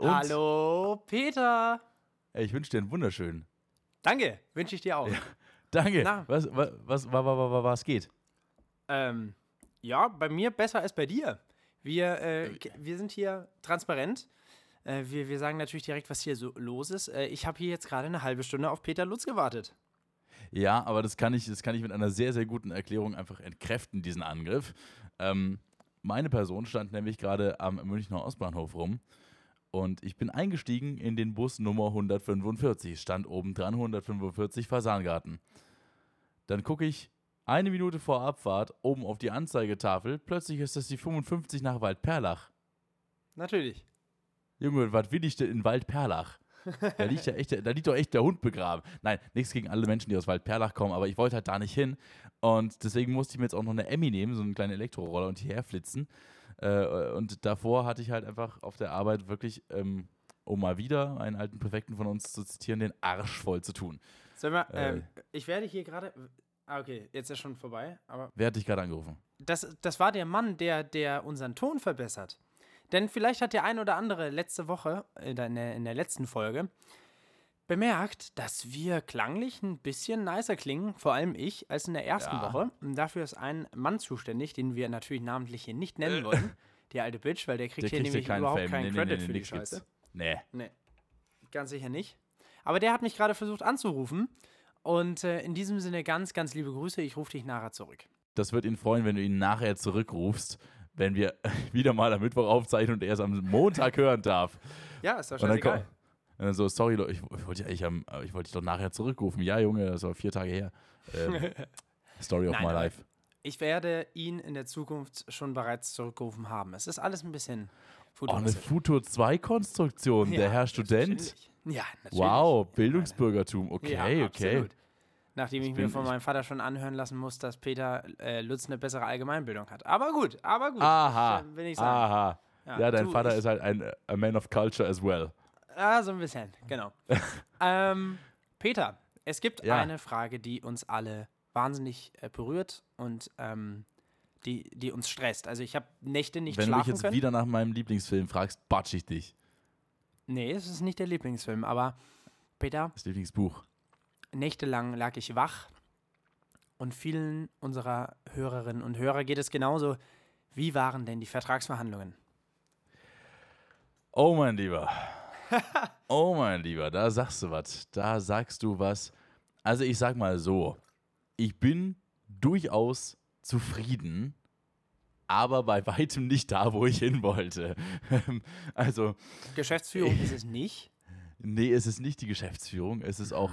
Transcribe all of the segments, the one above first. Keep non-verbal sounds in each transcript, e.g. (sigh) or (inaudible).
und Hallo, Peter. Ich wünsche dir einen wunderschönen. Danke, wünsche ich dir auch. Danke. Na. Was, was, was, was, was, geht? Ähm, ja, bei mir besser als bei dir. Wir, äh, k- wir sind hier transparent. Äh, wir, wir sagen natürlich direkt, was hier so los ist. Äh, ich habe hier jetzt gerade eine halbe Stunde auf Peter Lutz gewartet. Ja, aber das kann ich, das kann ich mit einer sehr, sehr guten Erklärung einfach entkräften, diesen Angriff. Ähm, meine Person stand nämlich gerade am Münchner Ostbahnhof rum und ich bin eingestiegen in den Bus Nummer 145. Stand oben dran 145 Fasangarten. Dann gucke ich eine Minute vor Abfahrt oben auf die Anzeigetafel. Plötzlich ist das die 55 nach Waldperlach. Natürlich. Junge, was will ich denn in Waldperlach? Da liegt ja echt, da liegt doch echt der Hund begraben. Nein, nichts gegen alle Menschen, die aus Waldperlach kommen, aber ich wollte halt da nicht hin. Und deswegen musste ich mir jetzt auch noch eine Emmy nehmen, so einen kleinen Elektroroller und hierher flitzen. Äh, und davor hatte ich halt einfach auf der Arbeit wirklich, ähm, um mal wieder einen alten Präfekten von uns zu zitieren, den Arsch voll zu tun. Sag mal, Äh. ähm, ich werde hier gerade. Ah, okay, jetzt ist schon vorbei. Aber Wer hat dich gerade angerufen? das, das war der Mann, der, der unseren Ton verbessert. Denn vielleicht hat der ein oder andere letzte Woche, in der, in der letzten Folge, bemerkt, dass wir klanglich ein bisschen nicer klingen, vor allem ich, als in der ersten Ja. Woche. Und dafür ist ein Mann zuständig, den wir natürlich namentlich hier nicht nennen wollen. Die alte Bitch, weil der kriegt Der hier kriegt nämlich keinen überhaupt Fame. keinen Nee, nee, Credit nee, für die gibt's. Scheiße. Nee. Nee, ganz sicher nicht. Aber der hat mich gerade versucht anzurufen. Und äh, in diesem Sinne ganz, ganz liebe Grüße. Ich rufe dich nachher zurück. Das wird ihn freuen, wenn du ihn nachher zurückrufst, wenn wir (laughs) wieder mal am Mittwoch aufzeichnen und er es am Montag hören darf. Ja, ist doch Und dann, scheißegal. Und dann so, sorry, Leute, ich, ich wollte dich eigentlich am- ich wollte dich doch nachher zurückrufen. Ja, Junge, das war vier Tage her. Ähm, (laughs) Story of Nein, my life. Ich werde ihn in der Zukunft schon bereits zurückgerufen haben. Es ist alles ein bisschen Oh, eine futuristische. Futur 2 Konstruktion, der Ja, Herr Student. Ja, natürlich. Wow, Bildungsbürgertum. Okay, ja, okay. Nachdem ich, Ich mir von ich- meinem Vater schon anhören lassen muss, dass Peter äh, Lutz eine bessere Allgemeinbildung hat. Aber gut, aber gut. Aha. Will ich sagen. Aha. Ja, dein du, Vater ich- ist halt ein a man of culture as well. Ah, so ein bisschen, genau. (laughs) ähm, Peter, es gibt Ja. eine Frage, die uns alle wahnsinnig äh, berührt und ähm, die, die uns stresst. Also ich habe Nächte nicht Wenn du mich schlafen jetzt können. wieder nach meinem Lieblingsfilm fragst, batsch ich dich. Nee, es ist nicht der Lieblingsfilm, aber Peter, Das Lieblingsbuch. nächtelang lag ich wach und vielen unserer Hörerinnen und Hörer geht es genauso. Wie waren denn die Vertragsverhandlungen? Oh, mein Lieber. Oh, mein Lieber, da sagst du was. Da sagst du was. Also, ich sag mal so: Ich bin durchaus zufrieden, aber bei weitem nicht da, wo ich hin wollte. (laughs) also, Geschäftsführung (laughs) ist es nicht. nee, es ist nicht die Geschäftsführung. Es ist auch,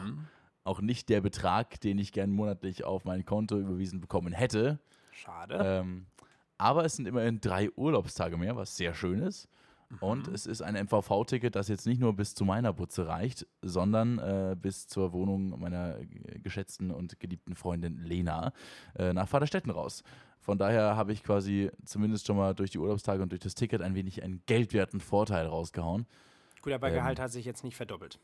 auch nicht der Betrag, den ich gern monatlich auf mein Konto überwiesen bekommen hätte. Schade. Ähm, aber es sind immerhin drei Urlaubstage mehr, was sehr schön ist. Und es ist ein MVV-Ticket, das jetzt nicht nur bis zu meiner Butze reicht, sondern äh, bis zur Wohnung meiner geschätzten und geliebten Freundin Lena äh, nach Vaterstetten raus. Von daher habe ich quasi zumindest schon mal durch die Urlaubstage und durch das Ticket ein wenig einen geldwerten Vorteil rausgehauen. Gut, aber ähm, Gehalt hat sich jetzt nicht verdoppelt.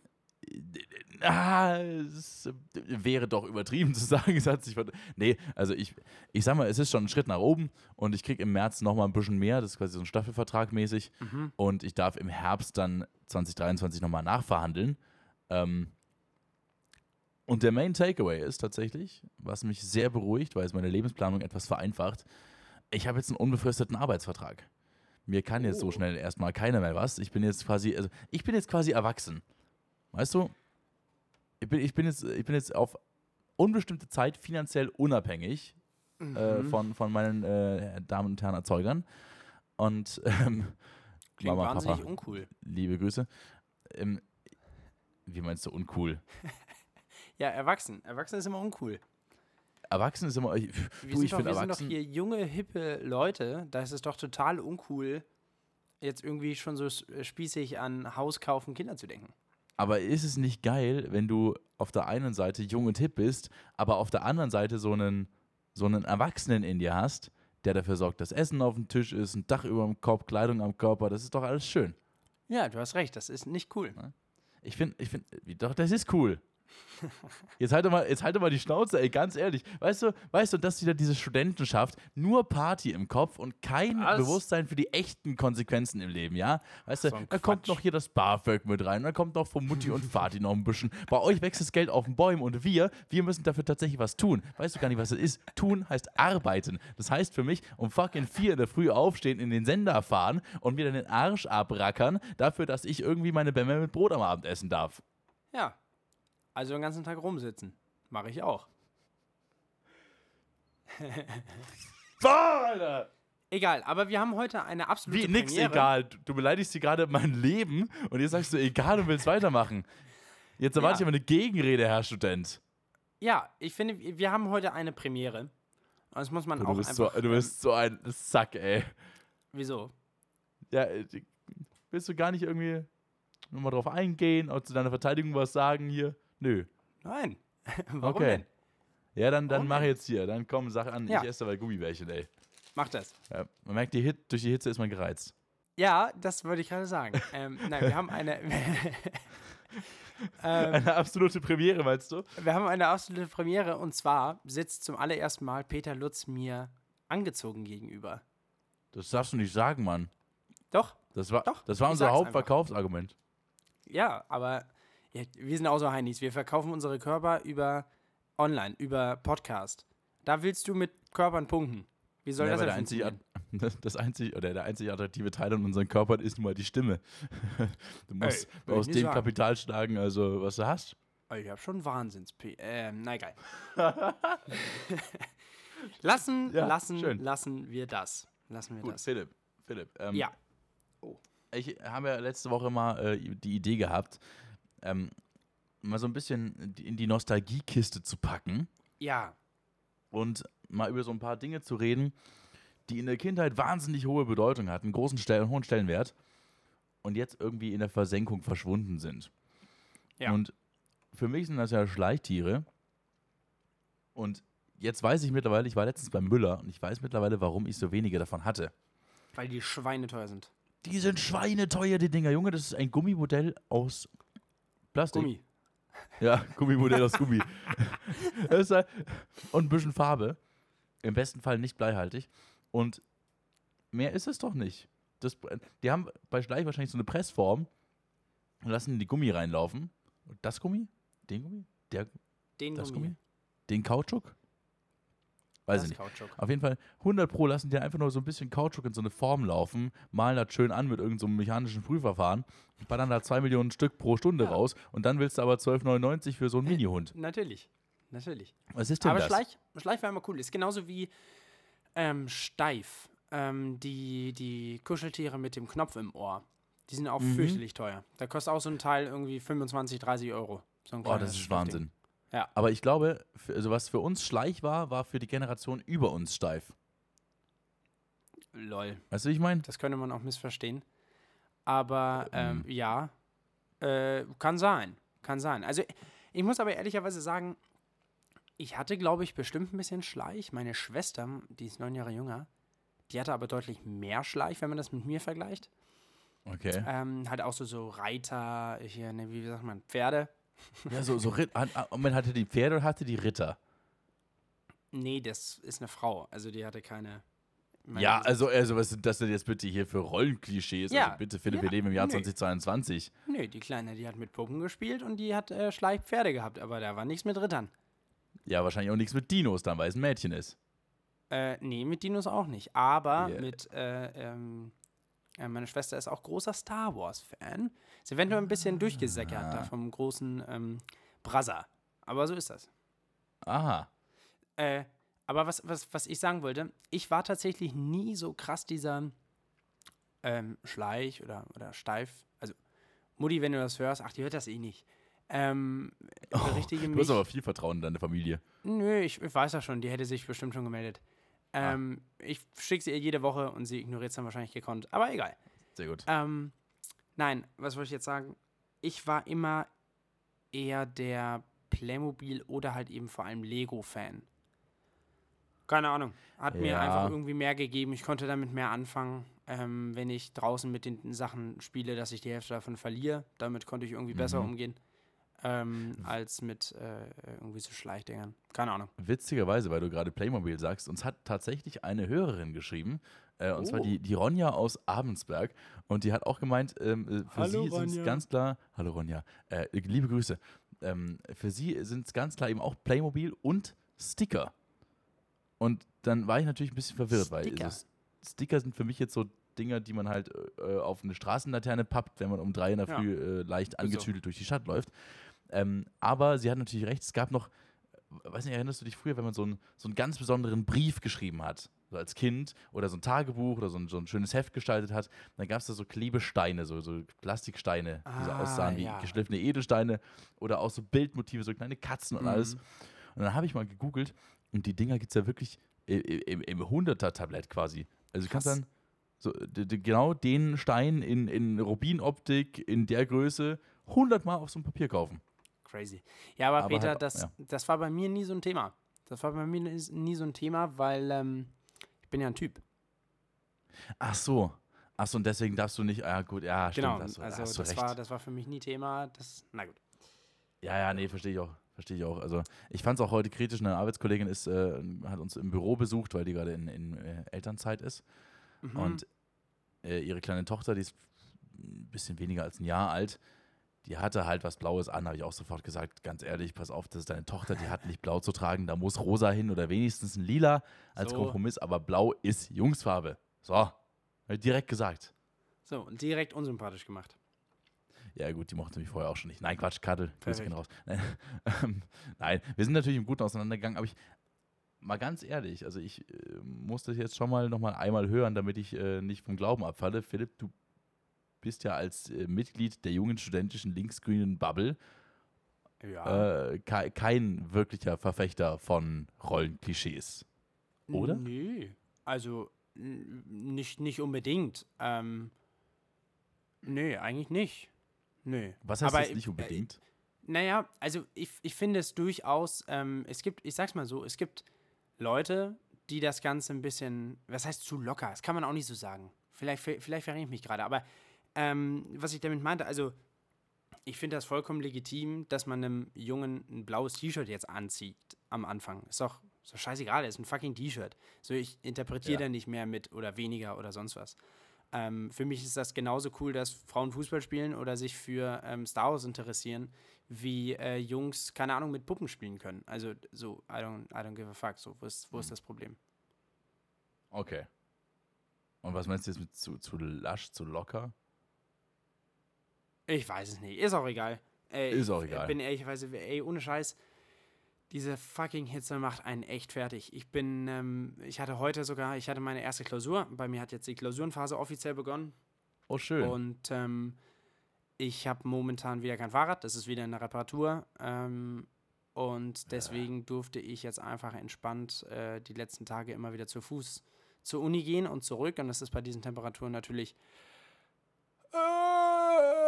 Ah, es wäre doch übertrieben zu sagen, (laughs) es hat sich Nee, also ich, ich sag mal, es ist schon ein Schritt nach oben und ich kriege im März nochmal ein bisschen mehr, das ist quasi so ein Staffelvertrag mäßig. Und ich darf im Herbst dann 2023 nochmal nachverhandeln. Ähm, und der Main Takeaway ist tatsächlich, was mich sehr beruhigt, weil es meine Lebensplanung etwas vereinfacht, ich habe jetzt einen unbefristeten Arbeitsvertrag. Mir kann jetzt so schnell erstmal keiner mehr was. Ich bin jetzt quasi, also ich bin jetzt quasi erwachsen. Weißt du, ich bin, ich bin, jetzt, ich bin jetzt auf unbestimmte Zeit finanziell unabhängig äh, von, von meinen äh, Damen und Herren Erzeugern. Und (laughs) ähm, Klingt Mama, wahnsinnig Papa, uncool. liebe Grüße. Ähm, wie meinst du uncool? (laughs) Ja, erwachsen. Erwachsen ist immer uncool. Erwachsen ist immer. Ich, Wir, du, sind, ich doch, bin wir sind doch erwachsen. hier junge, hippe Leute. Da ist es doch total uncool, jetzt irgendwie schon so spießig an Haus kaufen, Kinder zu denken. Aber ist es nicht geil, wenn du auf der einen Seite jung und hip bist, aber auf der anderen Seite so einen, so einen Erwachsenen in dir hast, der dafür sorgt, dass Essen auf dem Tisch ist, ein Dach über dem Kopf, Kleidung am Körper, das ist doch alles schön. Ja, du hast recht, das ist nicht cool. Ich finde, ich finde, doch, das ist cool. Jetzt halte mal, jetzt halte mal die Schnauze, ey, ganz ehrlich. Weißt du, weißt du, dass wieder diese Studentenschaft nur Party im Kopf und kein Was? Bewusstsein für die echten Konsequenzen im Leben, ja? Weißt du, So da kommt noch hier das BAföG mit rein, da kommt noch von Mutti und Vati noch ein bisschen. Bei euch wächst das Geld auf den Bäumen und wir, wir müssen dafür tatsächlich was tun. Weißt du gar nicht, was das ist? Tun heißt arbeiten. Das heißt für mich, um fucking vier in der Früh aufstehen, in den Sender fahren und mir dann den Arsch abrackern, dafür, dass ich irgendwie meine Bämme mit Brot am Abend essen darf. Ja. Also den ganzen Tag rumsitzen. Mache ich auch. (laughs) Boah, Alter! Egal, aber wir haben heute eine absolute Wie, nix Premiere. egal. Du, du beleidigst hier gerade mein Leben und jetzt sagst du egal und willst weitermachen. Jetzt erwarte Ja. ich aber eine Gegenrede, Herr Student. Ja, ich finde, wir haben heute eine Premiere. Und das muss man Du auch bist, so, einfach... du bist so ein Sack, ey. Wieso? Ja, äh, willst du gar nicht irgendwie nochmal drauf eingehen oder zu deiner Verteidigung was sagen hier? Nö. Nein. (laughs) Warum okay. denn? Ja, dann, dann Warum mach denn? jetzt hier. Dann komm, sag an, Ja. ich esse dabei Gummibärchen, ey. Mach das. Ja, man merkt, die Hit, durch die Hitze ist man gereizt. Ja, das wollte ich gerade sagen. ähm, nein, wir haben eine... (laughs) (laughs) ähm, Eine absolute Premiere, meinst du? wir haben eine absolute Premiere und zwar sitzt zum allerersten Mal Peter Lutz mir angezogen gegenüber. Das darfst du nicht sagen, Mann. Doch, Das war, Doch, das war unser Hauptverkaufsargument. Ja, aber ja, wir sind auch so Heinis. Wir verkaufen unsere Körper über online, über Podcast. Da willst du mit Körpern punkten. Wie soll Ja, das der einzige, das, das einzige, (laughs) oder der einzige attraktive Teil an unseren Körpern ist nun mal die Stimme. (laughs) Du musst Ey, aus dem sagen. Kapital schlagen, also was du hast. Oh, Ich habe schon Wahnsinns. Ähm, na egal. (laughs) lassen, Ja, lassen, schön. lassen wir das. Lassen wir Gut, das. Philipp, Philipp. Ähm, Ja. Ich habe ja letzte Woche mal äh, die Idee gehabt, ähm, mal so ein bisschen in die Nostalgiekiste zu packen Ja. und mal über so ein paar Dinge zu reden, die in der Kindheit wahnsinnig hohe Bedeutung hatten, großen Stellen, hohen Stellenwert und jetzt irgendwie in der Versenkung verschwunden sind. Ja. Und für mich sind das ja Schleichtiere. Und jetzt weiß ich mittlerweile, ich war letztens beim Müller und ich weiß mittlerweile, warum ich so wenige davon hatte. Weil die Schweine teuer sind. Die sind schweineteuer, die Dinger. Junge, das ist ein Gummimodell aus Plastik. Gummi. Ja, Gummimodell aus Gummi. (laughs) Halt- und ein bisschen Farbe. Im besten Fall nicht bleihaltig. Und mehr ist es doch nicht. Das, die haben bei Schleich wahrscheinlich so eine Pressform und lassen die Gummi reinlaufen. Und das Gummi? Den Gummi? Der, Den das Gummi. Gummi? Den Kautschuk? Weiß Das ich nicht. Kautschuk. Auf jeden Fall 100 Pro lassen die einfach nur so ein bisschen Kautschuk in so eine Form laufen, malen das schön an mit irgendeinem so mechanischen Prüfverfahren, ballern da 2 Millionen Stück pro Stunde Ja. raus und dann willst du aber 12,99 für so einen Minihund. Natürlich. Natürlich. Was ist denn Aber das? Schleich, Schleich war immer cool. Ist genauso wie ähm, Steif. Ähm, die, die Kuscheltiere mit dem Knopf im Ohr. Die sind auch Mhm. fürchterlich teuer. Da kostet auch so ein Teil irgendwie 25, 30 Euro. So Oh, das ist. Wahnsinn. Ja. Aber ich glaube, also was für uns Schleich war, war für die Generation über uns steif. Lol. Weißt du, wie ich meine? Das könnte man auch missverstehen. Aber ähm, Mhm. ja, äh, kann sein. Kann sein. Also ich muss aber ehrlicherweise sagen, ich hatte, glaube ich, bestimmt ein bisschen Schleich. Meine Schwester, die ist neun Jahre jünger, die hatte aber deutlich mehr Schleich, wenn man das mit mir vergleicht. Okay. Ähm, halt auch so, so Reiter, hier, ne, wie sagt man, Pferde. Ja, so, so Ritt, hat, ah, man hatte die Pferde und hatte die Ritter. Nee, das ist eine Frau. Also die hatte keine. Ja, also, also was sind das denn jetzt bitte hier für Rollenklischees? Ja. Also bitte, Philipp, Ja. wir leben im Jahr Nee. 2022. Nö, die Kleine, die hat mit Puppen gespielt und die hat äh, Schleichpferde gehabt, aber da war nichts mit Rittern. Ja, wahrscheinlich auch nichts mit Dinos, dann, weil es ein Mädchen ist. Äh, nee, mit Dinos auch nicht. Aber Yeah. mit, äh, ähm, äh, meine Schwester ist auch großer Star Wars-Fan. Sie wird nur ein bisschen durchgesäckert da vom großen ähm, Brother. Aber so ist das. Aha. Äh, aber was, was, was ich sagen wollte, ich war tatsächlich nie so krass dieser ähm, Schleich oder, oder Steif. Also, Mutti, wenn du das hörst, ach, die hört das eh nicht. Ähm, richtige Du hast aber viel Vertrauen in deine Familie. Nö, ich, ich weiß ja schon, die hätte sich bestimmt schon gemeldet. Ähm, Ich schicke sie ihr jede Woche und sie ignoriert es dann wahrscheinlich gekonnt. Aber egal. Sehr gut. Ähm, nein, was wollte ich jetzt sagen? Ich war immer eher der Playmobil oder halt eben vor allem Lego-Fan. Keine Ahnung. Hat mir Ja. einfach irgendwie mehr gegeben. Ich konnte damit mehr anfangen, ähm, wenn ich draußen mit den Sachen spiele, dass ich die Hälfte davon verliere. Damit konnte ich irgendwie besser Mhm. umgehen. Ähm, als mit äh, irgendwie so Schleichdingern. Keine Ahnung. Witzigerweise, weil du gerade Playmobil sagst, uns hat tatsächlich eine Hörerin geschrieben, äh, und zwar Oh. die, die Ronja aus Abensberg. Und die hat auch gemeint, ähm, äh, für Hallo, sie sind es ganz klar, hallo Ronja, äh, liebe Grüße, ähm, für sie sind es ganz klar eben auch Playmobil und Sticker. Und dann war ich natürlich ein bisschen verwirrt, weil Sticker. so Sticker sind für mich jetzt so Dinger, die man halt äh, auf eine Straßenlaterne pappt, wenn man um drei in der Ja. Früh äh, leicht so. angetüdelt durch die Stadt läuft. Ähm, aber sie hat natürlich recht, es gab noch, weiß nicht, erinnerst du dich früher, wenn man so einen, so einen ganz besonderen Brief geschrieben hat, so als Kind, oder so ein Tagebuch oder so ein, so ein schönes Heft gestaltet hat, dann gab es da so Klebesteine, so, so Plastiksteine, die so Ah, aussahen wie ja. geschliffene Edelsteine oder auch so Bildmotive, so kleine Katzen und Mhm. alles. Und dann habe ich mal gegoogelt und die Dinger gibt es ja wirklich i- i- im, im 100er-Tablett quasi. Also du kannst dann so, genau den Stein in, in Rubinoptik in der Größe 100 Mal auf so ein Papier kaufen. Crazy. Ja, aber, Aber Peter, halt- das, ja. das war bei mir nie so ein Thema. Das war bei mir nie so ein Thema, weil ähm, ich bin ja ein Typ. Ach so. Ach so, und deswegen darfst du nicht, ah gut, ja, stimmt, genau, hast, du- also das recht. war, das war für mich nie Thema. Das, na gut. Ja, ja, nee, verstehe ich auch. Verstehe ich auch. Also ich fand es auch heute kritisch. Eine Arbeitskollegin ist, äh, hat uns im Büro besucht, weil die gerade in, in äh, Elternzeit ist. Mhm. Und äh, ihre kleine Tochter, die ist ein bisschen weniger als ein Jahr alt, die hatte halt was Blaues an, habe ich auch sofort gesagt, ganz ehrlich, pass auf, das ist deine Tochter, die hat nicht blau zu tragen, da muss rosa hin oder wenigstens ein lila als So. Kompromiss, aber blau ist Jungsfarbe. So, direkt gesagt. so, und direkt unsympathisch gemacht. Ja, gut, die mochte mich vorher auch schon nicht. Nein, Quatsch, Kattel, Grüße gehen raus. Nein, (laughs) ähm, Nein, wir sind natürlich im Guten auseinandergegangen, aber ich, mal ganz ehrlich, also ich äh, muss das jetzt schon mal nochmal einmal hören, damit ich äh, nicht vom Glauben abfalle. Philipp, du bist ja als äh, Mitglied der jungen studentischen linksgrünen Bubble Ja. äh, kei- kein wirklicher Verfechter von Rollenklischees. oder? Nö. Also nicht, nicht unbedingt. Ähm, nö, eigentlich nicht. Nö. Was heißt Aber, das nicht äh, unbedingt? Naja, also ich, ich finde es durchaus, ähm, es gibt, ich sag's mal so, es gibt Leute, die das Ganze ein bisschen, was heißt zu locker? Das kann man auch nicht so sagen. Vielleicht, vielleicht verrenne ich mich gerade, aber ähm, was ich damit meinte, also ich finde das vollkommen legitim, dass man einem Jungen ein blaues T-Shirt jetzt anzieht am Anfang. Ist doch, doch scheißegal, ist ein fucking T-Shirt. So, ich interpretiere Ja. da nicht mehr mit oder weniger oder sonst was. Ähm, für mich ist das genauso cool, dass Frauen Fußball spielen oder sich für ähm, Star Wars interessieren, wie äh, Jungs, keine Ahnung, mit Puppen spielen können. Also so, I don't, I don't give a fuck. So, wo ist, wo ist das Problem? Okay. Und was meinst du jetzt mit zu, zu lasch, zu locker? Ich weiß es nicht. Ist auch egal. Äh, Ist auch ich egal. bin ehrlicherweise, ey, ohne Scheiß, diese fucking Hitze macht einen echt fertig. Ich bin, ähm, ich hatte heute sogar, ich hatte meine erste Klausur. Bei mir hat jetzt die Klausurenphase offiziell begonnen. Oh, schön. Und ähm, ich habe momentan wieder kein Fahrrad. Das ist wieder in der Reparatur. Ähm, und deswegen durfte ich jetzt einfach entspannt äh, die letzten Tage immer wieder zu Fuß zur Uni gehen und zurück. Und das ist bei diesen Temperaturen natürlich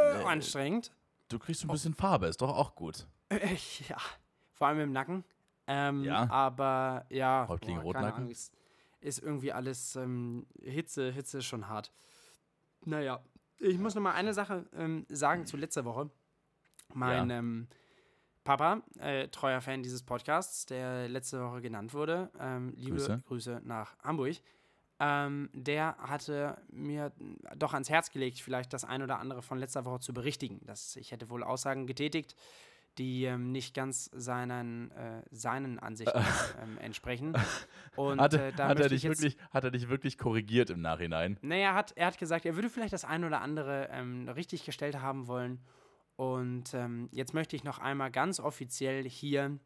äh, anstrengend. du kriegst ein bisschen Farbe, ist doch auch gut. ja, vor allem im Nacken. Ähm, Ja. Aber ja, Häuptling keine Rotnacken? Ahnung, ist, ist irgendwie alles ähm, Hitze, Hitze ist schon hart. Naja, ich muss noch mal eine Sache ähm, sagen zu letzter Woche. Mein Ja. ähm, Papa, äh, treuer Fan dieses Podcasts, der letzte Woche genannt wurde, ähm, liebe Grüße. Grüße, nach Hamburg, ähm, der hatte mir doch ans Herz gelegt, vielleicht das ein oder andere von letzter Woche zu berichtigen. Das, ich hätte wohl Aussagen getätigt, die ähm, nicht ganz seinen, äh, seinen Ansichten (laughs) ähm, entsprechen. Und Hat, äh, da hat, er dich jetzt, wirklich, hat er dich wirklich korrigiert im Nachhinein? naja, er hat, er hat gesagt, er würde vielleicht das ein oder andere ähm, richtig gestellt haben wollen. Und ähm, jetzt möchte ich noch einmal ganz offiziell hier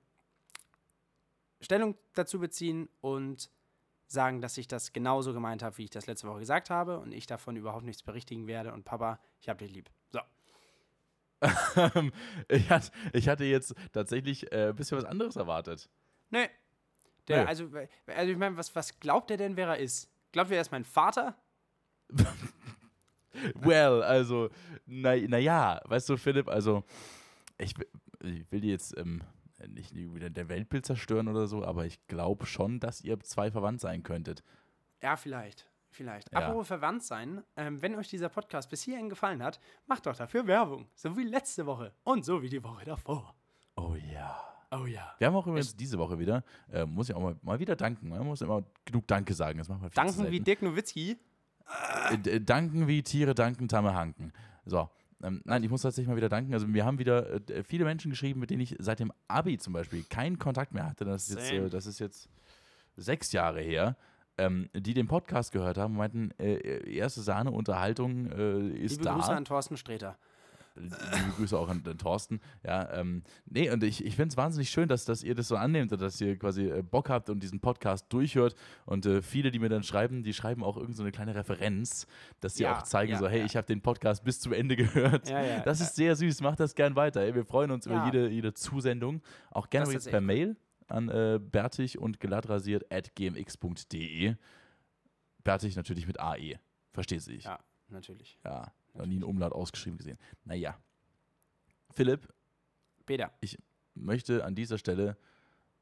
Stellung dazu beziehen und sagen, dass ich das genauso gemeint habe, wie ich das letzte Woche gesagt habe und ich davon überhaupt nichts berichtigen werde. Und Papa, ich habe dich lieb. So. (laughs) ich, hatte, ich hatte jetzt tatsächlich äh, ein bisschen was anderes erwartet. Nö. Der, Nö. Also, also ich meine, was, was glaubt er denn, wer er ist? Glaubt er, er ist mein Vater? (laughs) Well, also, naja, na ja, weißt du, Philipp, also, ich, will- ich will dir jetzt ähm, nicht wieder der Weltbild zerstören oder so, aber ich glaube schon, dass ihr zwei verwandt sein könntet. Ja, vielleicht. vielleicht. Ja. Apropos verwandt sein, ähm, wenn euch dieser Podcast bis hierhin gefallen hat, macht doch dafür Werbung. So wie letzte Woche und so wie die Woche davor. Oh ja. Oh ja. Wir haben auch übrigens diese Woche wieder, äh, muss ich auch mal, mal wieder danken. Man muss immer genug Danke sagen. Das machen wir viel zu Danken wie. Dirk Nowitzki. Äh, danken wie Tiere danken, Tamme hanken. So. Ähm, nein, ich muss tatsächlich mal wieder danken. Also, wir haben wieder äh, d- viele Menschen geschrieben, mit denen ich seit dem Abi zum Beispiel keinen Kontakt mehr hatte. Das ist jetzt, äh, das ist jetzt sechs Jahre her. Ähm, die den Podcast gehört haben, meinten, äh, erste Sahne, Unterhaltung äh, ist Liebe da. Grüße an Thorsten Streter. Liebe Grüße auch an den Thorsten. Ja, ähm, nee, und ich, ich finde es wahnsinnig schön, dass, dass ihr das so annehmt und dass ihr quasi äh, Bock habt und diesen Podcast durchhört. Und äh, viele, die mir dann schreiben, die schreiben auch irgend so eine kleine Referenz, dass sie Ja, auch zeigen, ja, so, hey, ja. ich habe den Podcast bis zum Ende (laughs) gehört. Das ist sehr süß, macht das gern weiter. Ey. Wir freuen uns über jede, jede Zusendung. Auch gerne übrigens per Mail an äh, bärtig und glattrasiert at gmx.de. Bärtig natürlich mit AE. Versteht sich. Ja, natürlich. Ja, noch nie ein Umlaut ausgeschrieben gesehen. Naja. Philipp, Peter. möchte an dieser Stelle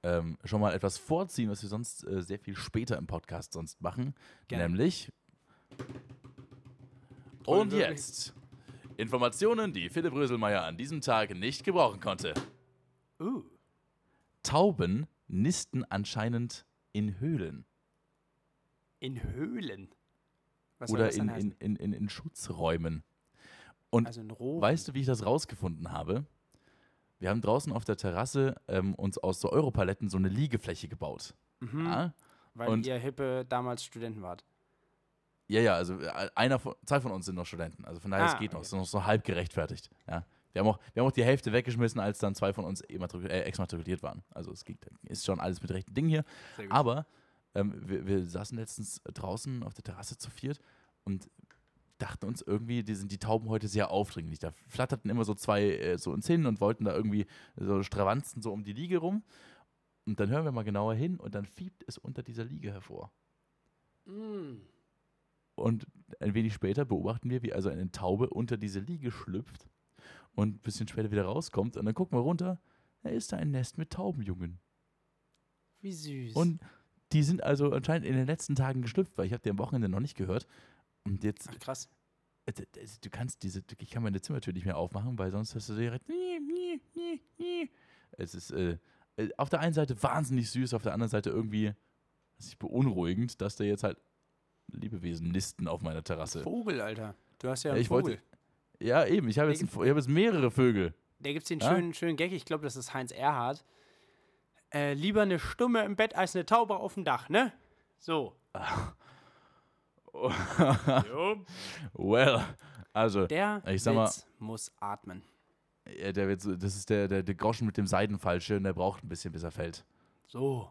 ähm, schon mal etwas vorziehen, was wir sonst äh, sehr viel später im Podcast sonst machen. Gerne. Nämlich. Toll, Und wirklich. jetzt. Informationen, die Philipp Röselmeier an diesem Tag nicht gebrauchen konnte. Uh. Tauben nisten anscheinend in Höhlen In Höhlen. Was oder in, in, in, in, in Schutzräumen. Und also. Weißt du, wie ich das rausgefunden habe? Wir haben draußen auf der Terrasse ähm, uns aus so Europaletten so eine Liegefläche gebaut. Mhm, Ja? weil und- ihr hippe damals Studenten wart. ja, ja, also äh, einer von, zwei von uns sind noch Studenten. Also von daher, es Ah, geht noch. okay. Es ist noch so halb gerechtfertigt. Ja. Wir, haben auch, wir haben auch die Hälfte weggeschmissen, als dann zwei von uns äh, exmatrikuliert waren. Also es geht, ist schon alles mit rechten Dingen hier. Aber ähm, wir, wir saßen letztens draußen auf der Terrasse zu viert und dachten uns irgendwie, die sind die Tauben heute sehr aufdringlich. Da flatterten immer so zwei äh, so uns hin und wollten da irgendwie so stravanzen so um die Liege rum. Und dann hören wir mal genauer hin und dann fiebt es unter dieser Liege hervor. Mm. Und ein wenig später beobachten wir, wie also eine Taube unter diese Liege schlüpft und ein bisschen später wieder rauskommt. Und dann gucken wir runter, da ist da ein Nest mit Taubenjungen. Wie süß. Und die sind also anscheinend in den letzten Tagen geschlüpft, weil ich habe die am Wochenende noch nicht gehört. Und jetzt, Ach, krass. äh, du kannst diese, ich kann meine Zimmertür nicht mehr aufmachen, weil sonst hast du direkt. nie, nie, nie, nie. Es ist äh, äh, auf der einen Seite wahnsinnig süß, auf der anderen Seite irgendwie weiß ich, beunruhigend, dass da jetzt halt Lebewesen nisten auf meiner Terrasse. Vogel, Alter. Du hast ja Ja, einen ich Vogel. wollte- Ja, eben, ich habe jetzt, ein Vo- ich habe jetzt mehrere Vögel. Da gibt es den Ja? schönen, schönen Gag, ich glaube, das ist Heinz Erhardt. Äh, lieber eine Stumme im Bett als eine Taube auf dem Dach, ne? So. (laughs) jo. well, also, Der Ich sag mal- Witz muss atmen. ja, der wird so, das ist der, der, der Groschen mit dem Seidenfallschirm, der braucht ein bisschen, bis er fällt. So.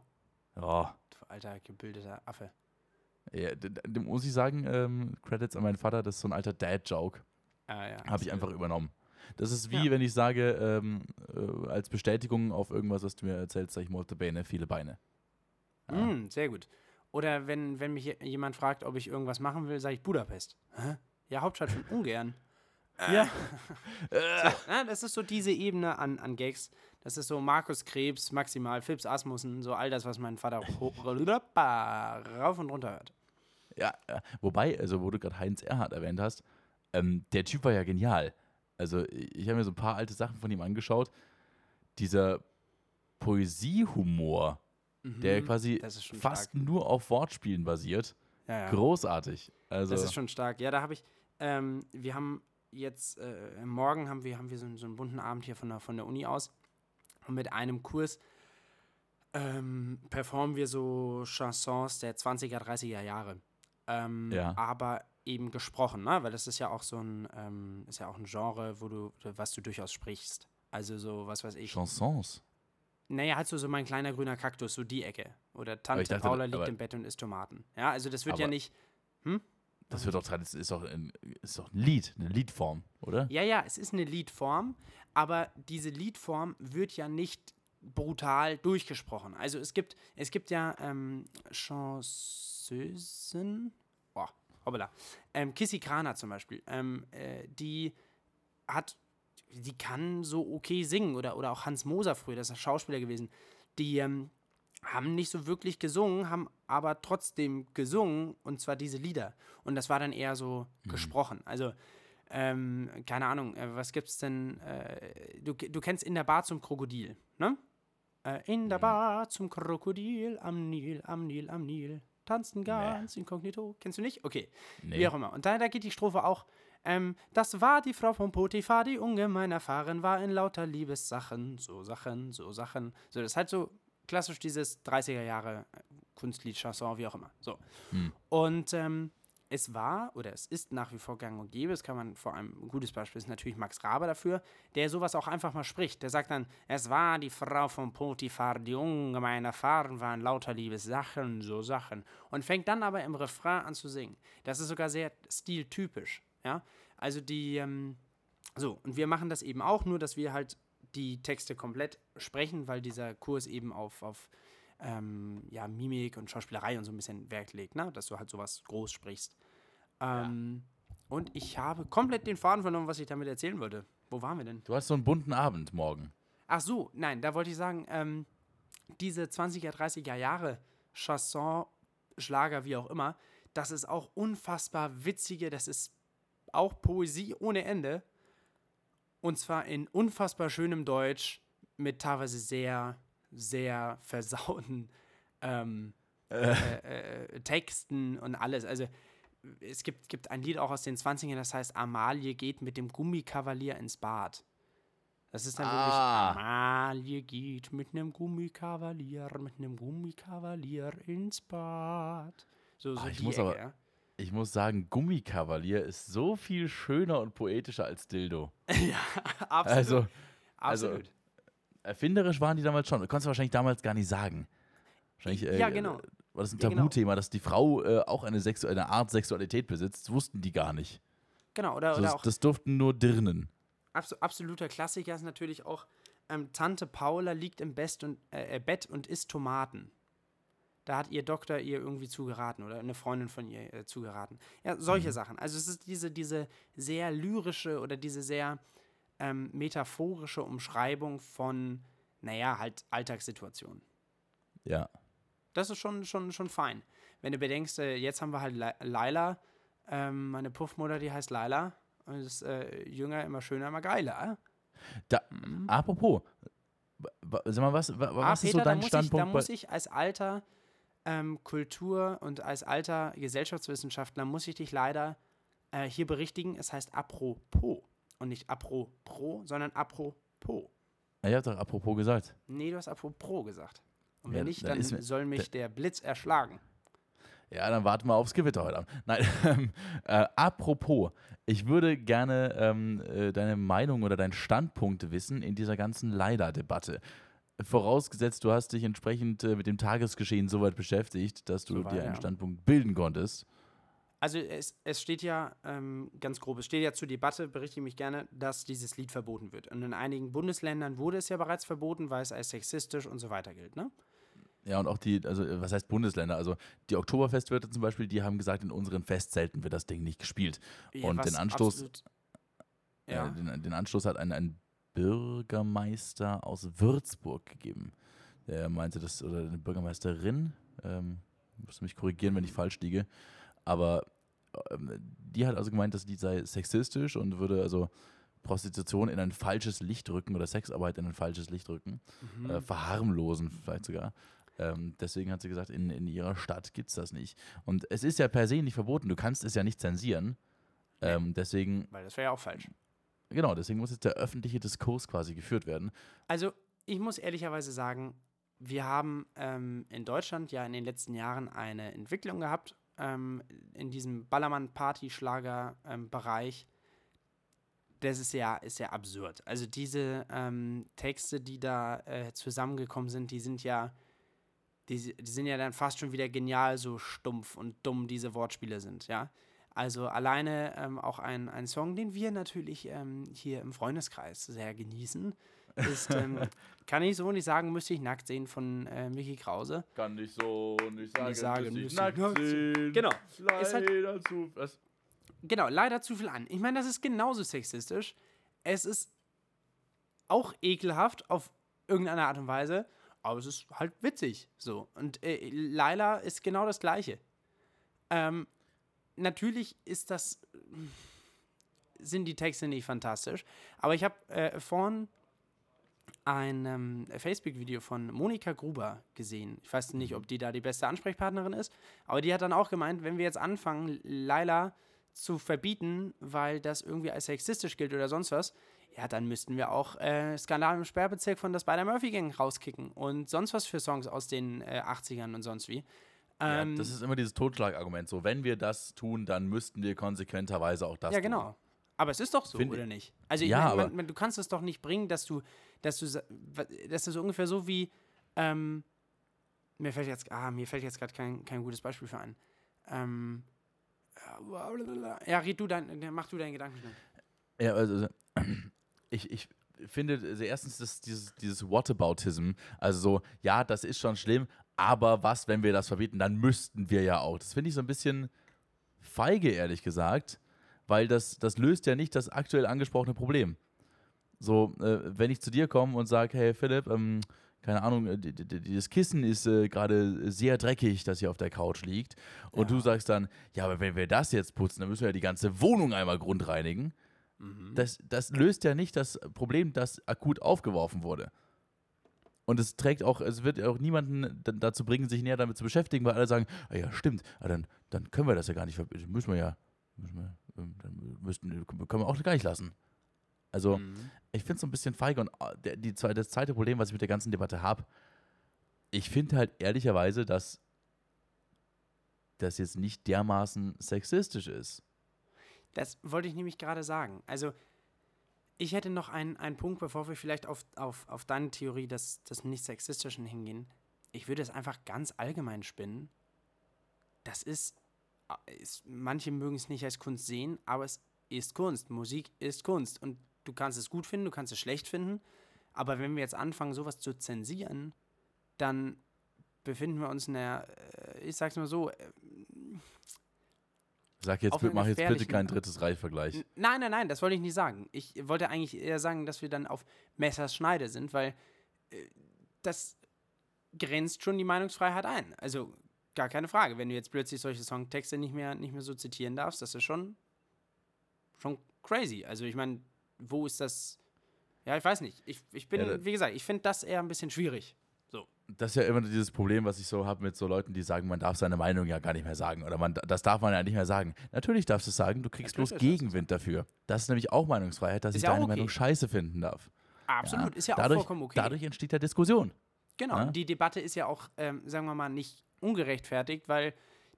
Ja. Du alter, gebildeter Affe. Ja, d- d- muss ich sagen, ähm, Credits an meinen Vater, das ist so ein alter Dad-Joke. Ah, ja. Habe ich einfach übernommen. Das ist wie, Ja. wenn ich sage, ähm, äh, als Bestätigung auf irgendwas, was du mir erzählst, sage ich molto bene, viele Beine. Ja. Mm, sehr gut. Oder wenn, wenn mich je- jemand fragt, ob ich irgendwas machen will, sage ich Budapest. Hä? Ja, Hauptstadt von Ungarn. (laughs) Ja. (laughs) Ja, das ist so diese Ebene an, an Gags. Das ist so Markus Krebs, maximal Phipps Asmussen, so all das, was mein Vater rauf und runter hört. Ja, ja. wobei, also wo du gerade Heinz Erhardt erwähnt hast, ähm, der Typ war ja genial. Also ich habe mir so ein paar alte Sachen von ihm angeschaut. Dieser Poesiehumor, der Mhm, quasi ist schon fast stark. nur auf Wortspielen basiert. Ja, ja. Großartig. Also, Das ist schon stark. Ja, da habe ich, ähm, wir haben jetzt, äh, morgen haben wir, haben wir so, einen- so einen bunten Abend hier von der, von der Uni aus. Und mit einem Kurs ähm, performen wir so Chansons der 20er, 30er Jahre. Ähm, Ja. Aber eben gesprochen, ne? Weil das ist ja auch so ein, ähm, ist ja auch ein Genre, wo du, was du durchaus sprichst. Also so, was weiß ich. Chansons. Naja, halt so, so mein kleiner grüner Kaktus, so die Ecke. Oder Tante dachte, Paula liegt im Bett und isst Tomaten. Ja, also das wird ja nicht. Das wird doch traditionell, ist doch ein, ist doch ein Lied, eine Liedform, oder? Ja, ja, es ist eine Liedform, aber diese Liedform wird ja nicht brutal durchgesprochen. Also es gibt, es gibt ja ähm, Chanceusen, hoppala, ähm, Kissy Krana zum Beispiel, ähm, äh, die hat, die kann so okay singen oder, oder auch Hans Moser früher, das ist ein Schauspieler gewesen, die ähm, haben nicht so wirklich gesungen, haben aber trotzdem gesungen und zwar diese Lieder. Und das war dann eher so gesprochen. Also, ähm, keine Ahnung, äh, was gibt's denn? Äh, du, du kennst In der Bar zum Krokodil, ne? Äh, in der Bar zum Krokodil, am Nil, am Nil, am Nil. Tanzen ganz inkognito. Kennst du nicht? Okay. Nee. Wie auch immer. Und da, da geht die Strophe auch. Ähm, das war die Frau von Potiphar, die ungemein erfahren war in lauter Liebessachen. So Sachen, so Sachen. So, das ist halt so klassisch dieses 30er Jahre äh, Kunstlied, Chanson, wie auch immer. So. Und ähm, es war oder es ist nach wie vor gang und gäbe, das kann man vor allem, ein gutes Beispiel ist natürlich Max Rabe dafür, der sowas auch einfach mal spricht. Der sagt dann, es war die Frau von Potiphar, die ungemein erfahren war in lauter Liebessachen, so Sachen. Und fängt dann aber im Refrain an zu singen. Das ist sogar sehr stiltypisch. Ja? Also die, ähm, so, und wir machen das eben auch, nur dass wir halt die Texte komplett sprechen, weil dieser Kurs eben auf, auf ähm, ja, Mimik und Schauspielerei und so ein bisschen Wert legt, ne? dass du halt sowas groß sprichst. Ähm, Und ich habe komplett den Faden verloren, was ich damit erzählen wollte. Wo waren wir denn? Du hast so einen bunten Abend morgen. Ach so, nein, da wollte ich sagen, ähm, diese 20er, 30er Jahre Chanson, Schlager, wie auch immer, das ist auch unfassbar witzige, das ist auch Poesie ohne Ende. Und zwar in unfassbar schönem Deutsch mit teilweise sehr, sehr versauten ähm, äh. äh, Texten und alles. Also es gibt, gibt ein Lied auch aus den 20ern, das heißt Amalie geht mit dem Gummikavalier ins Bad. Das ist dann Ah. wirklich Amalie geht mit einem Gummikavalier, mit einem Gummikavalier ins Bad. So, so Ah, ich muss aber- ja. Ich muss sagen, Gummikavalier ist so viel schöner und poetischer als Dildo. (laughs) Absolut. Also, also absolut. Erfinderisch waren die damals schon. Du konntest wahrscheinlich damals gar nicht sagen. Wahrscheinlich, äh, Ja, genau. War das ein Ja, genau. Tabuthema, dass die Frau äh, auch eine, Sexu eine Art Sexualität besitzt? Das wussten die gar nicht. genau, oder, oder Das, auch das durften nur Dirnen. abso absoluter Klassiker ist natürlich auch ähm, Tante Paula liegt im Best und, äh, äh, Bett und isst Tomaten. Da hat ihr Doktor ihr irgendwie zugeraten oder eine Freundin von ihr äh, zugeraten. Ja, solche Sachen. Also es ist diese, diese sehr lyrische oder diese sehr ähm, metaphorische Umschreibung von, naja, halt Alltagssituationen. Ja. Das ist schon, schon, schon fein. Wenn du bedenkst, äh, jetzt haben wir halt Laila, ähm, meine Puffmutter, die heißt Laila und ist äh, jünger, immer schöner, immer geiler. Da, Apropos, wa- wa- sag mal, was, wa, Ah, was ist so Peter, da dein muss, ich, da Standpunkt? muss ich als alter ähm, Kultur- und als alter Gesellschaftswissenschaftler, muss ich dich leider äh, hier berichtigen. Es heißt apropos und nicht apropos, sondern apropos. ich hab doch apropos gesagt. Nee, du hast apropos gesagt. Und Ja, wenn nicht, dann dann soll mich der Blitz erschlagen. Ja, dann warten wir aufs Gewitter heute Abend. Nein, (laughs) ähm, äh, apropos, ich würde gerne ähm, äh, deine Meinung oder deinen Standpunkt wissen in dieser ganzen Leider-Debatte. Vorausgesetzt, du hast dich entsprechend äh, mit dem Tagesgeschehen so weit beschäftigt, dass du Soweit, dir einen ja. Standpunkt bilden konntest. Also es, es steht ja, ähm, ganz grob, es steht ja zur Debatte, berichte mich gerne, dass dieses Lied verboten wird. Und in einigen Bundesländern wurde es ja bereits verboten, weil es als sexistisch und so weiter gilt, ne? Ja, und auch die, also äh, was heißt Bundesländer? Also die Oktoberfestwirte zum Beispiel, die haben gesagt, in unseren Festzelten wird das Ding nicht gespielt. Ja, Und den Anstoß, absolut- äh, Ja. den, den Anstoß hat ein, ein Bürgermeister aus Würzburg gegeben. Der meinte das, oder eine Bürgermeisterin, ähm, musst du mich korrigieren, wenn ich falsch liege, aber die hat also gemeint, das Lied sei sexistisch und würde also Prostitution in ein falsches Licht rücken oder Sexarbeit in ein falsches Licht rücken, Mhm. äh, verharmlosen vielleicht sogar. Ähm, deswegen hat sie gesagt, in, in ihrer Stadt gibt es das nicht. Und es ist ja per se nicht verboten, du kannst es ja nicht zensieren. Ähm, deswegen, Weil das wäre ja auch falsch. genau, deswegen muss jetzt der öffentliche Diskurs quasi geführt werden. Also, ich muss ehrlicherweise sagen, wir haben ähm, in Deutschland ja in den letzten Jahren eine Entwicklung gehabt ähm, in diesem Ballermann-Party-Schlager-Bereich. das ist ja, ist ja absurd. Also diese ähm, Texte, die da äh, zusammengekommen sind, die sind ja, die, die sind ja dann fast schon wieder genial, so stumpf und dumm diese Wortspiele sind, ja. Also alleine ähm, auch ein, ein Song, den wir natürlich ähm, hier im Freundeskreis sehr genießen, ist, ähm, (laughs) kann ich so nicht sagen, müsste ich nackt sehen von äh, Mickey Krause. Kann ich so nicht sagen, Nicht sagen, müsste ich ich nackt nackt sehen. Genau. Ist halt- Leider zu. Was? Genau, leider zu viel an. Ich meine, das ist genauso sexistisch. Es ist auch ekelhaft auf irgendeine Art und Weise. aber es ist halt witzig. So. Und äh, Laila ist genau das Gleiche. Ähm, natürlich ist das. sind die Texte nicht fantastisch, aber ich habe äh, vorhin ein ähm, Facebook-Video von Monika Gruber gesehen. Ich weiß nicht, ob die da die beste Ansprechpartnerin ist, aber die hat dann auch gemeint, wenn wir jetzt anfangen, Laila zu verbieten, weil das irgendwie als sexistisch gilt oder sonst was, ja, dann müssten wir auch äh, Skandal im Sperrbezirk von der Spider-Murphy-Gang rauskicken und sonst was für Songs aus den äh, 80ern und sonst wie. Ähm, ja, das ist immer dieses Totschlagargument. So, wenn wir das tun, dann müssten wir konsequenterweise auch das tun. Ja, genau. Aber es ist doch so, Find oder nicht? Also, ich ja, mein, man, du kannst es doch nicht bringen, dass du, dass du, das ist ungefähr so wie, ähm, mir fällt jetzt, ah, mir fällt jetzt gerade kein, kein gutes Beispiel für ein. Ähm, ja, red du dein, mach du deinen Gedanken. Ja, also, (clears throat) ich, ich finde, also erstens das, dieses, dieses Whataboutism, also so, ja, das ist schon schlimm, aber was, wenn wir das verbieten, dann müssten wir ja auch. Das finde ich so ein bisschen feige, ehrlich gesagt weil das, das löst ja nicht das aktuell angesprochene Problem. So, äh, wenn ich zu dir komme und sage, hey Philipp, ähm, keine Ahnung, äh, das Kissen ist äh, gerade sehr dreckig, das hier auf der Couch liegt. Und ja. du sagst dann, ja, aber wenn wir das jetzt putzen, dann müssen wir ja die ganze Wohnung einmal grundreinigen. Mhm. Das, das löst ja nicht das Problem, das akut aufgeworfen wurde. Und es trägt auch, es wird auch niemanden dazu bringen, sich näher damit zu beschäftigen, weil alle sagen, ah ja, stimmt, ah, dann, dann können wir das ja gar nicht, müssen wir ja, müssen wir, dann müssten, können wir auch gar nicht lassen. Also, mhm. ich finde es so ein bisschen feige. Und äh, der, die, das zweite Problem, was ich mit der ganzen Debatte habe, ich finde halt ehrlicherweise, dass das jetzt nicht dermaßen sexistisch ist. Das wollte ich nämlich gerade sagen. Also, ich hätte noch einen, einen Punkt, bevor wir vielleicht auf, auf, auf deine Theorie des, des nicht sexistischen hingehen. Ich würde es einfach ganz allgemein spinnen. Das ist ist, manche mögen es nicht als Kunst sehen, aber es ist Kunst. Musik ist Kunst. Und du kannst es gut finden, du kannst es schlecht finden. Aber wenn wir jetzt anfangen, sowas zu zensieren, dann befinden wir uns in der, äh, ich sag's mal so, äh, Sag jetzt, mach jetzt bitte kein drittes Reich-Vergleich. Nein, nein, nein, das wollte ich nicht sagen. Ich wollte eigentlich eher sagen, dass wir dann auf Messers Schneide sind, weil äh, das grenzt schon die Meinungsfreiheit ein. Also Gar keine Frage. Wenn du jetzt plötzlich solche Songtexte nicht mehr, nicht mehr so zitieren darfst, das ist schon, schon crazy. Also ich meine, wo ist das? Ja, ich weiß nicht. Ich, ich bin, ja, wie gesagt, ich finde das eher ein bisschen schwierig. So. Das ist ja immer dieses Problem, was ich so habe mit so Leuten, die sagen, man darf seine Meinung ja gar nicht mehr sagen. Oder man, das darf man ja nicht mehr sagen. Natürlich darfst du es sagen, du kriegst Natürlich bloß Gegenwind dafür. Das ist nämlich auch Meinungsfreiheit, dass ist ich ja deine okay. Meinung scheiße finden darf. Absolut, ja? ist ja dadurch, auch vollkommen okay. Dadurch entsteht ja Diskussion. Genau, ja? die Debatte ist ja auch, ähm, sagen wir mal, nicht ungerechtfertigt, weil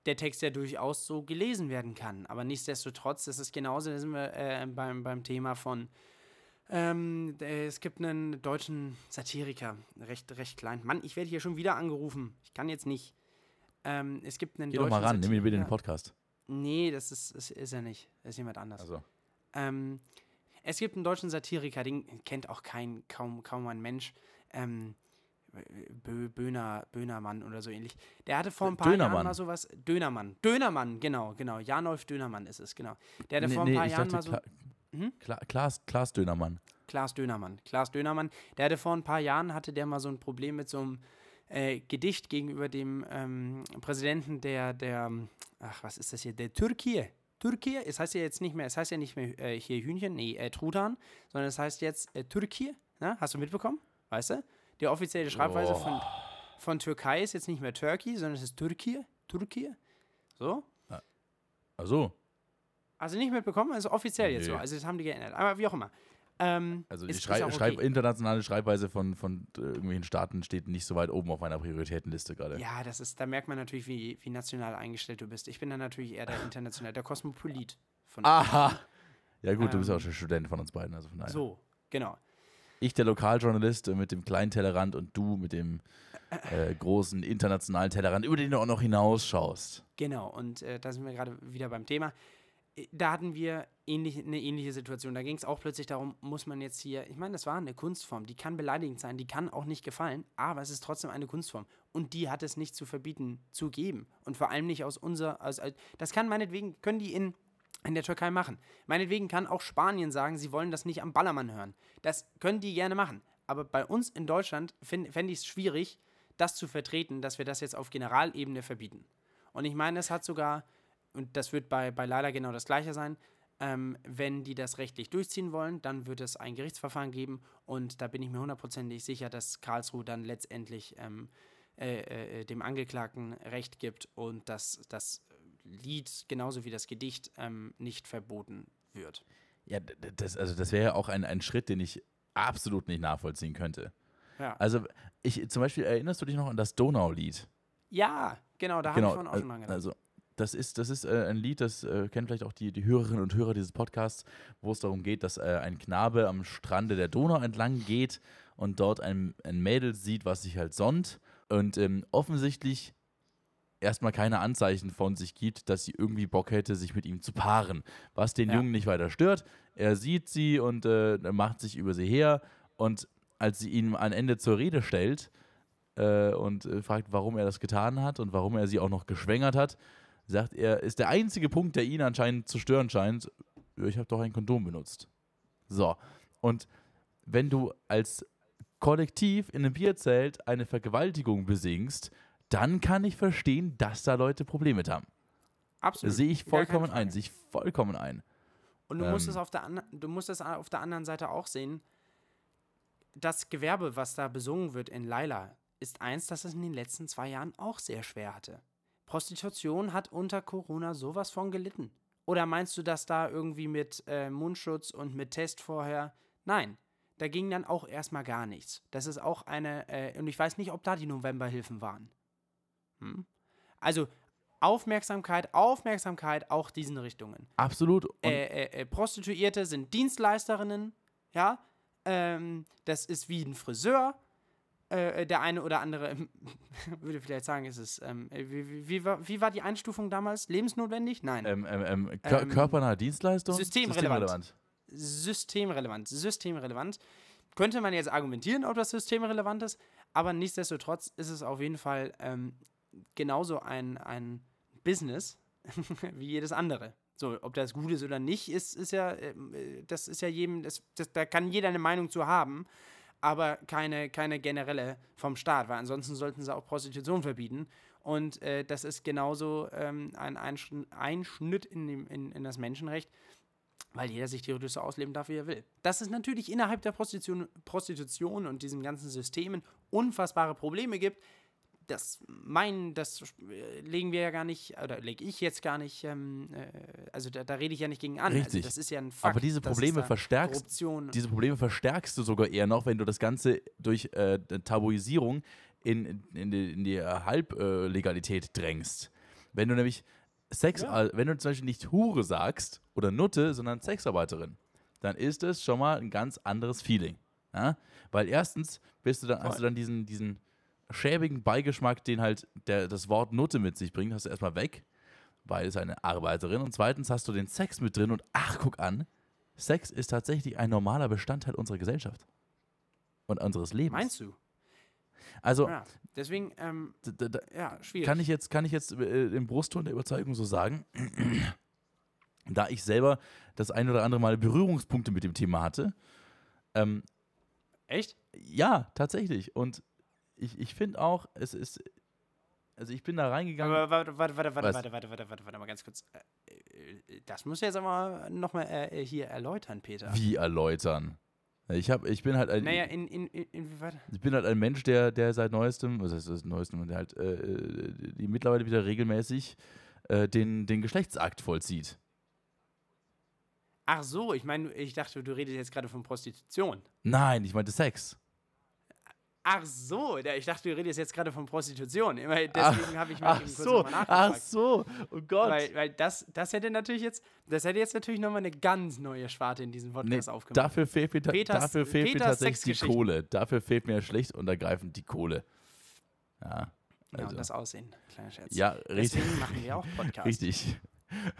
der Text ja durchaus so gelesen werden kann. Aber nichtsdestotrotz, das ist genauso, da sind wir äh, beim, beim Thema von, ähm, es gibt einen deutschen Satiriker, recht, recht klein. Mann, ich werde hier schon wieder angerufen. Ich kann jetzt nicht. Ähm, es gibt einen Geh deutschen doch mal ran, Satiriker. nimm ihn wieder in den Podcast. Nee, das ist, das ist er nicht. Das ist jemand anders. Also. Ähm, es gibt einen deutschen Satiriker, den kennt auch kein, kaum, kaum ein Mensch. Ähm, Bö, Böhner, Böhnermann oder so ähnlich. Der hatte vor ein paar Dönermann. Jahren mal sowas. Dönermann. Dönermann, genau, genau. Janolf Dönermann ist es, genau. Der hatte nee, vor ein paar nee, Jahren mal so. Kla hm? Klaas, Klaas Dönermann. Klaas Dönermann. Klaas Dönermann. Der hatte vor ein paar Jahren hatte der mal so ein Problem mit so einem äh, Gedicht gegenüber dem ähm, Präsidenten der, der, ach, was ist das hier? Der Türkei. Türkei, es heißt ja jetzt nicht mehr, es heißt ja nicht mehr äh, hier Hühnchen, nee, äh, Truthahn, sondern es heißt jetzt äh, Türkei. Na, hast du mitbekommen? Weißt du? Die offizielle Schreibweise oh. von, von Türkei ist jetzt nicht mehr Turkey, sondern es ist Türkei. Türkei. So? Also. Also nicht mitbekommen, also offiziell nee. jetzt so. Also das haben die geändert. Aber wie auch immer. Ähm, also die ist, Schrei ist okay. Schreib internationale Schreibweise von, von äh, irgendwelchen Staaten steht nicht so weit oben auf meiner Prioritätenliste gerade. Ja, das ist, da merkt man natürlich, wie, wie national eingestellt du bist. Ich bin dann natürlich eher der international, der Kosmopolit. Aha! Ja gut, ähm, du bist ähm, auch schon Student von uns beiden, also von daher. So, genau. Ich, der Lokaljournalist mit dem kleinen Tellerrand und du mit dem äh, großen internationalen Tellerrand, über den du auch noch hinausschaust. Genau, und äh, da sind wir gerade wieder beim Thema. Äh, da hatten wir ähnlich, eine ähnliche Situation. Da ging es auch plötzlich darum, muss man jetzt hier, ich meine, das war eine Kunstform, die kann beleidigend sein, die kann auch nicht gefallen, aber es ist trotzdem eine Kunstform. Und die hat es nicht zu verbieten, zu geben. Und vor allem nicht aus unserer, aus, das kann meinetwegen, können die in in der Türkei machen. Meinetwegen kann auch Spanien sagen, sie wollen das nicht am Ballermann hören. Das können die gerne machen. aber bei uns in Deutschland fände fänd ich es schwierig, das zu vertreten, dass wir das jetzt auf Generalebene verbieten. Und ich meine, es hat sogar, und das wird bei, bei Leila genau das gleiche sein, ähm, wenn die das rechtlich durchziehen wollen, dann wird es ein Gerichtsverfahren geben und da bin ich mir hundertprozentig sicher, dass Karlsruhe dann letztendlich ähm, äh, äh, dem Angeklagten Recht gibt und dass das Lied genauso wie das Gedicht ähm, nicht verboten wird. Ja, das, also das wäre ja auch ein, ein Schritt, den ich absolut nicht nachvollziehen könnte. Ja, Also ich zum Beispiel erinnerst du dich noch an das Donaulied? ja genau, da habe ich vorhin auch schon dran gedacht. Also, das ist, das ist äh, ein Lied, das äh, kennen vielleicht auch die, die Hörerinnen und Hörer dieses Podcasts, wo es darum geht, dass äh, ein Knabe am Strande der Donau entlang geht und dort ein, ein Mädel sieht, was sich halt sonnt und ähm, offensichtlich erstmal keine Anzeichen von sich gibt, dass sie irgendwie Bock hätte, sich mit ihm zu paaren. Was den Ja. Jungen nicht weiter stört. Er sieht sie und äh, macht sich über sie her und als sie ihn am Ende zur Rede stellt, äh, und äh, fragt, warum er das getan hat und warum er sie auch noch geschwängert hat, sagt er, ist der einzige Punkt, der ihn anscheinend zu stören scheint, "Ja, ich habe doch ein Kondom benutzt. So, und wenn du als Kollektiv in einem Bierzelt eine Vergewaltigung besingst, dann kann ich verstehen, dass da Leute Probleme mit haben. Absolut. Sehe ich vollkommen ein, sehe ich vollkommen ein. Und du musst Ähm. es auf der an- du musst es auf der anderen Seite auch sehen. Das Gewerbe, was da besungen wird in Laila, ist eins, das es in den letzten zwei Jahren auch sehr schwer hatte. Prostitution hat unter Corona sowas von gelitten. Oder meinst du, dass da irgendwie mit äh, Mundschutz und mit Test vorher? Nein, da ging dann auch erstmal gar nichts. Das ist auch eine, äh, und ich weiß nicht, ob da die Novemberhilfen waren. Hm? Also Aufmerksamkeit, Aufmerksamkeit auch diesen Richtungen Absolut. Äh, äh, äh, Prostituierte sind Dienstleisterinnen, ja. Ähm, das ist wie ein Friseur. Äh, der eine oder andere (laughs) würde vielleicht sagen, ist es, ähm, äh, wie, wie, wie, war, wie war die Einstufung damals? Lebensnotwendig? Nein. ähm, ähm, ähm, Kör Ähm, körpernahe Dienstleistung? systemrelevant. Systemrelevant. Systemrelevant. Könnte man jetzt argumentieren, ob das systemrelevant ist, aber nichtsdestotrotz ist es auf jeden Fall genauso ein, ein Business (laughs) wie jedes andere. So, ob das gut ist oder nicht, ist, ist ja, äh, das ist ja jedem, das, das, da kann jeder eine Meinung zu haben, aber keine, keine generelle vom Staat, weil ansonsten sollten sie auch Prostitution verbieten. Und äh, das ist genauso ähm, ein Einschn- Einschnitt in, dem, in, in das Menschenrecht, weil jeder sich theoretisch so ausleben darf, wie er will. Dass es natürlich innerhalb der Prostitution, Prostitution und diesen ganzen Systemen unfassbare Probleme gibt, das meinen, das äh, legen wir ja gar nicht, oder lege ich jetzt gar nicht, ähm, äh, also da, da rede ich ja nicht gegen an. Also Richtig. das ist ja ein Fakt. Aber diese Probleme verstärkst, Korruption. diese Probleme verstärkst du sogar eher noch, wenn du das Ganze durch äh, Tabuisierung in, in die, in die Halblegalität drängst. Wenn du nämlich Sex, Ja. äh, wenn du zum Beispiel nicht Hure sagst oder Nutte, sondern Sexarbeiterin, dann ist es schon mal ein ganz anderes Feeling. Ja? Weil erstens bist du dann, hast du dann diesen, diesen schäbigen Beigeschmack, den halt der, das Wort Nutte mit sich bringt, hast du erstmal weg, weil es eine Arbeiterin. Und zweitens hast du den Sex mit drin und ach, guck an, Sex ist tatsächlich ein normaler Bestandteil unserer Gesellschaft und unseres Lebens. Meinst du? Also Ja. Deswegen, ähm, d- d- d- ja, schwierig. kann ich jetzt, kann ich jetzt äh, im Brustton der Überzeugung so sagen, (clears throat) da ich selber das ein oder andere Mal Berührungspunkte mit dem Thema hatte. Ähm, Echt? ja, tatsächlich. Und ich, ich finde auch, es ist, also ich bin da reingegangen. Aber warte, warte, warte, warte, warte, warte, warte, warte, warte mal ganz kurz. Äh, äh, Das muss jetzt aber nochmal äh, hier erläutern, Peter. wie erläutern? Ich, hab, ich bin halt ein, Naja, in, in, in, inwieweit? ich bin halt ein Mensch, der, der seit neuestem, was heißt das neuestem, der halt äh, die mittlerweile wieder regelmäßig äh, den, den Geschlechtsakt vollzieht. Ach so, ich meine, ich dachte, du redest jetzt gerade von Prostitution. Nein, ich meinte Sex. Ach so, ja, ich dachte, du redest jetzt gerade von Prostitution. Deswegen habe ich mal Ach eben kurz so, nochmal ach nachgefragt. so, oh Gott. Weil, weil das, das hätte natürlich jetzt, das hätte jetzt natürlich nochmal eine ganz neue Sparte in diesem Nee, Podcast aufgemacht. dafür fehlt mir, Peters- dafür fehlt mir tatsächlich die. Kohle. Dafür fehlt mir schlicht und ergreifend die Kohle. Ja, ja, also, und das Aussehen, kleiner Scherz. ja richtig. Deswegen machen wir auch Podcasts. Richtig.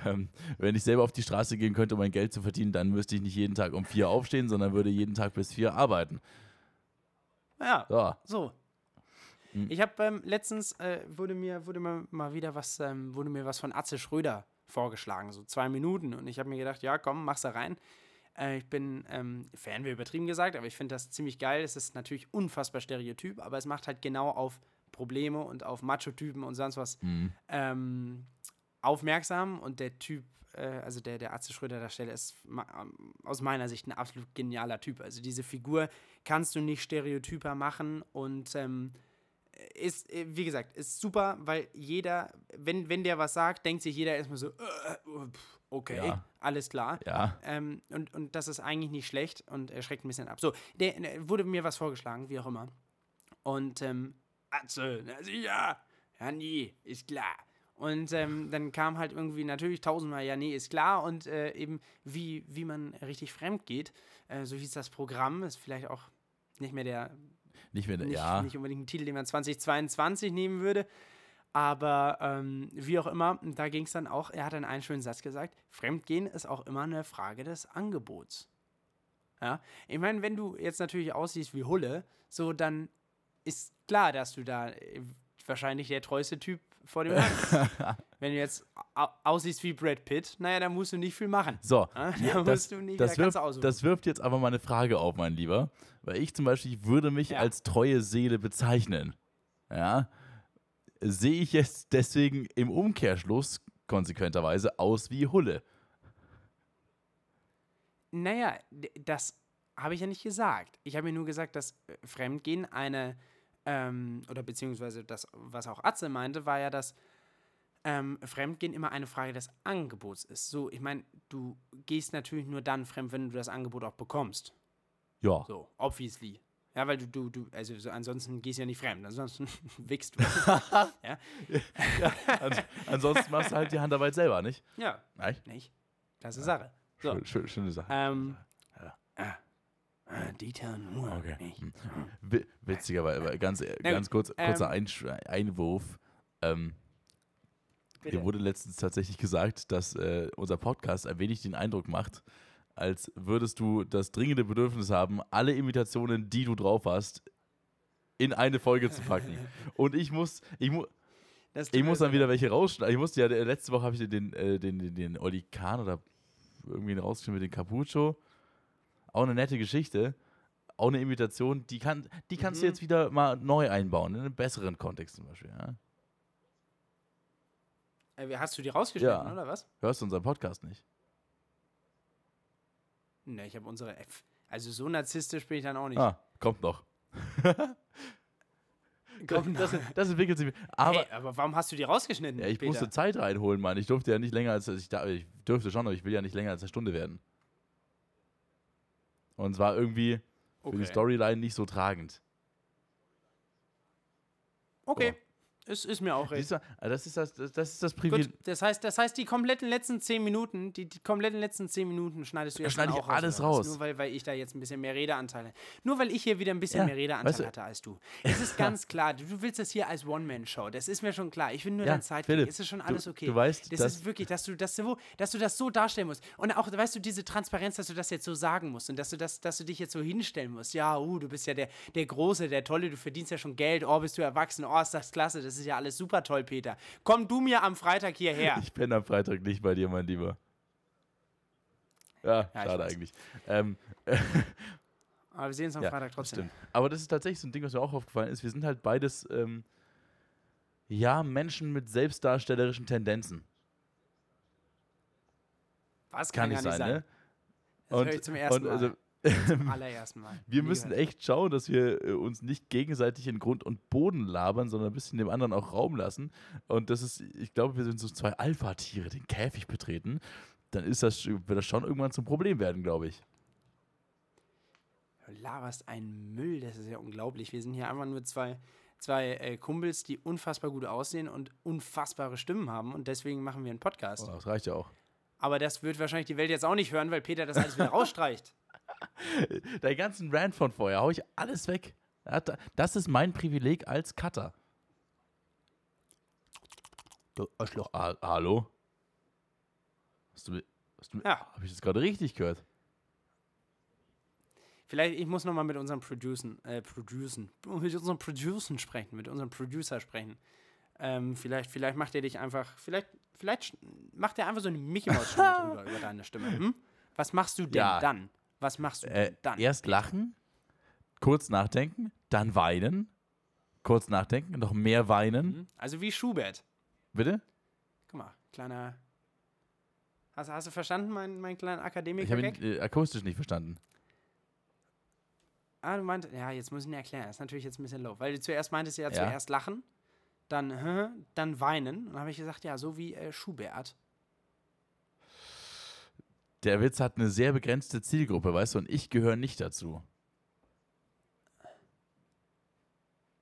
Ähm, wenn ich selber auf die Straße gehen könnte, um mein Geld zu verdienen, dann müsste ich nicht jeden Tag um vier aufstehen, sondern würde jeden Tag bis vier arbeiten. Ja, So. so. Hm. Ich habe ähm, letztens, äh, wurde mir, wurde mir mal wieder was, ähm, wurde mir was von Atze Schröder vorgeschlagen, so zwei Minuten. Und ich habe mir gedacht, ja komm, mach's da rein. Äh, ich bin ähm, Fan, wäre übertrieben gesagt, aber ich finde das ziemlich geil. Es ist natürlich unfassbar stereotyp, aber es macht halt genau auf Probleme und auf Macho-Typen und sonst was ähm, aufmerksam. Und der Typ, äh, also der, der Atze Schröder der Stelle, ist ähm, aus meiner Sicht ein absolut genialer Typ. Also diese Figur kannst du nicht stereotyper machen und ähm, ist, äh, wie gesagt, ist super, weil jeder, wenn, wenn der was sagt, denkt sich jeder erstmal so, äh, äh, okay, Ja. alles klar. Ja. Ähm, und, und das ist eigentlich nicht schlecht und er schreckt ein bisschen ab. So, der, der wurde mir was vorgeschlagen, wie auch immer. Und, ähm, Atze, na sicher, ja, nee, ist klar. Und ähm, dann kam halt irgendwie natürlich tausendmal, ja, nee, ist klar. Und äh, eben, wie, wie man richtig fremd geht. Äh, so hieß das Programm, ist vielleicht auch nicht mehr der Nicht mehr, nicht, ja. nicht unbedingt ein Titel, den man 2022 nehmen würde. Aber ähm, wie auch immer, da ging es dann auch, er hat dann einen schönen Satz gesagt, Fremdgehen ist auch immer eine Frage des Angebots. Ja, ich meine, wenn du jetzt natürlich aussiehst wie Hulle, so dann ist klar, dass du da äh, wahrscheinlich der treueste Typ vor dem (laughs) bist. wenn du jetzt au aussiehst wie Brad Pitt, naja, dann musst du nicht viel machen. So, da das, musst du nicht, das, da wirft, das wirft jetzt aber mal eine Frage auf, mein Lieber. Weil ich zum Beispiel ich würde mich Ja. als treue Seele bezeichnen. Ja. Sehe ich jetzt deswegen im Umkehrschluss konsequenterweise aus wie Hulle. Naja, das habe ich ja nicht gesagt. Ich habe ja nur gesagt, dass äh, Fremdgehen eine, ähm, oder beziehungsweise das, was auch Atze meinte, war ja, dass ähm, Fremdgehen immer eine Frage des Angebots ist. So, ich meine, du gehst natürlich nur dann fremd, wenn du das Angebot auch bekommst. Ja. So, obviously. Ja, weil du, du, du, also so, ansonsten gehst du ja nicht fremd, ansonsten (laughs) wickst du. (laughs) ja? An, ansonsten machst du halt die Handarbeit selber, nicht? ja, Nein? nicht? Das ist Sache. So. Schön, schön, schöne Sache. Ähm, Ja. Dieter nur Okay. nicht. Hm. Wi- Witziger, aber aber ganz, ganz kurz, ähm, kurzer Einsch Einwurf. Ähm. Mir wurde letztens tatsächlich gesagt, dass äh, unser Podcast ein wenig den Eindruck macht, als würdest du das dringende Bedürfnis haben, alle Imitationen, die du drauf hast, in eine Folge zu packen. (laughs) Und ich muss, ich, mu Das tut ich muss dann wieder welche rausschneiden. Ich musste ja, äh, letzte Woche habe ich den, äh, den, den, den Oli Kahn oder irgendwie rausgeschnitten mit dem Capucho. Auch eine nette Geschichte. Auch eine Imitation, die, kann, die kannst du Mhm. jetzt wieder mal neu einbauen, in einem besseren Kontext zum Beispiel. Ja? Hast du die rausgeschnitten, Ja. oder was? Hörst du unseren Podcast nicht? Ne, ich habe unsere F. Also so narzisstisch bin ich dann auch nicht. Ah, kommt noch. (laughs) Komm, das, das, das entwickelt sich. Aber hey, aber warum hast du die rausgeschnitten? ja, ich Peter? musste Zeit reinholen, Mann. Ich durfte ja nicht länger als ich, da, ich dürfte schon, aber ich will ja nicht länger als eine Stunde werden. Und es war irgendwie für die Okay. Storyline nicht so tragend. Okay, es ist mir auch recht. Also das ist das, das, das ist das Gut, Privileg. das heißt, das heißt, die kompletten letzten zehn Minuten, die, die kompletten letzten zehn Minuten schneidest du jetzt schneide ich auch alles oder was? raus. Nur weil, weil ich da jetzt ein bisschen mehr Redeanteil hatte. Nur weil ich hier wieder ein bisschen Ja, mehr Redeanteil weißt du- hatte als du. Es ist ganz (laughs) klar, du, willst das hier als One-Man-Show. Das ist mir schon klar. Ich bin nur Ja, dein Sidekick. Es ist schon alles okay. du weißt, das dass- ist wirklich, dass du, dass, du, dass du das so darstellen musst. Und auch, weißt du, diese Transparenz, dass du das jetzt so sagen musst und dass du, das, dass du dich jetzt so hinstellen musst. Ja, uh, du bist ja der, der Große, der Tolle, du verdienst ja schon Geld. Oh, bist du erwachsen. Oh, ist das klasse. Das ist ja alles super toll, Peter. Komm du mir am Freitag hierher. Ich bin am Freitag nicht bei dir, mein Lieber. Ja, Ja, schade eigentlich. Ähm, (laughs) Aber wir sehen uns am ja, Freitag trotzdem. stimmt. Aber das ist tatsächlich so ein Ding, was mir auch aufgefallen ist. Wir sind halt beides, ähm, ja, Menschen mit selbstdarstellerischen Tendenzen. Was Kann kann, nicht sein, sein. ne? Das höre ich zum ersten und, also, Mal. Zum allerersten Mal. Wir müssen echt schauen, dass wir äh, uns nicht gegenseitig in Grund und Boden labern, sondern ein bisschen dem anderen auch Raum lassen. Und das ist, ich glaube, wir sind so zwei Alpha-Tiere, den Käfig betreten. Dann ist das, wird das schon irgendwann zum Problem werden, glaube ich. Du laberst einen Müll, das ist ja unglaublich. Wir sind hier einfach nur zwei, zwei äh, Kumpels, die unfassbar gut aussehen und unfassbare Stimmen haben und deswegen machen wir einen Podcast. Oh, das reicht ja auch. Aber das wird wahrscheinlich die Welt jetzt auch nicht hören, weil Peter das alles wieder (laughs) rausstreicht. (laughs) Deinen ganzen Rant von vorher hau ich alles weg. Das ist mein Privileg als Cutter. Du Arschloch. Ah, hallo? Hast du, hast du, Ja. Habe ich das gerade richtig gehört? Vielleicht, ich muss nochmal mit unserem Producen, äh, Producen, mit unserem Producen sprechen, mit unserem Producer sprechen. Ähm, vielleicht, vielleicht macht er dich einfach, vielleicht, vielleicht macht er einfach so eine Mickey Maus Stimme (laughs) drüber über deine Stimme. Hm? Was machst du denn Ja. dann? Was machst du Äh, dann? erst lachen, kurz nachdenken, dann weinen, kurz nachdenken, noch mehr weinen. Mhm. Also wie Schubert. Bitte? Guck mal, kleiner. Hast, hast du verstanden, mein, mein kleiner Ich habe ihn äh, akustisch nicht verstanden. Ah, du meintest, ja, jetzt muss ich ihn erklären. Das ist natürlich jetzt ein bisschen low. Weil du zuerst meintest ja, Ja. zuerst lachen, dann, (laughs) dann weinen. Und dann habe ich gesagt, ja, so wie äh, Schubert. Der Witz hat eine sehr begrenzte Zielgruppe, weißt du, und ich gehöre nicht dazu.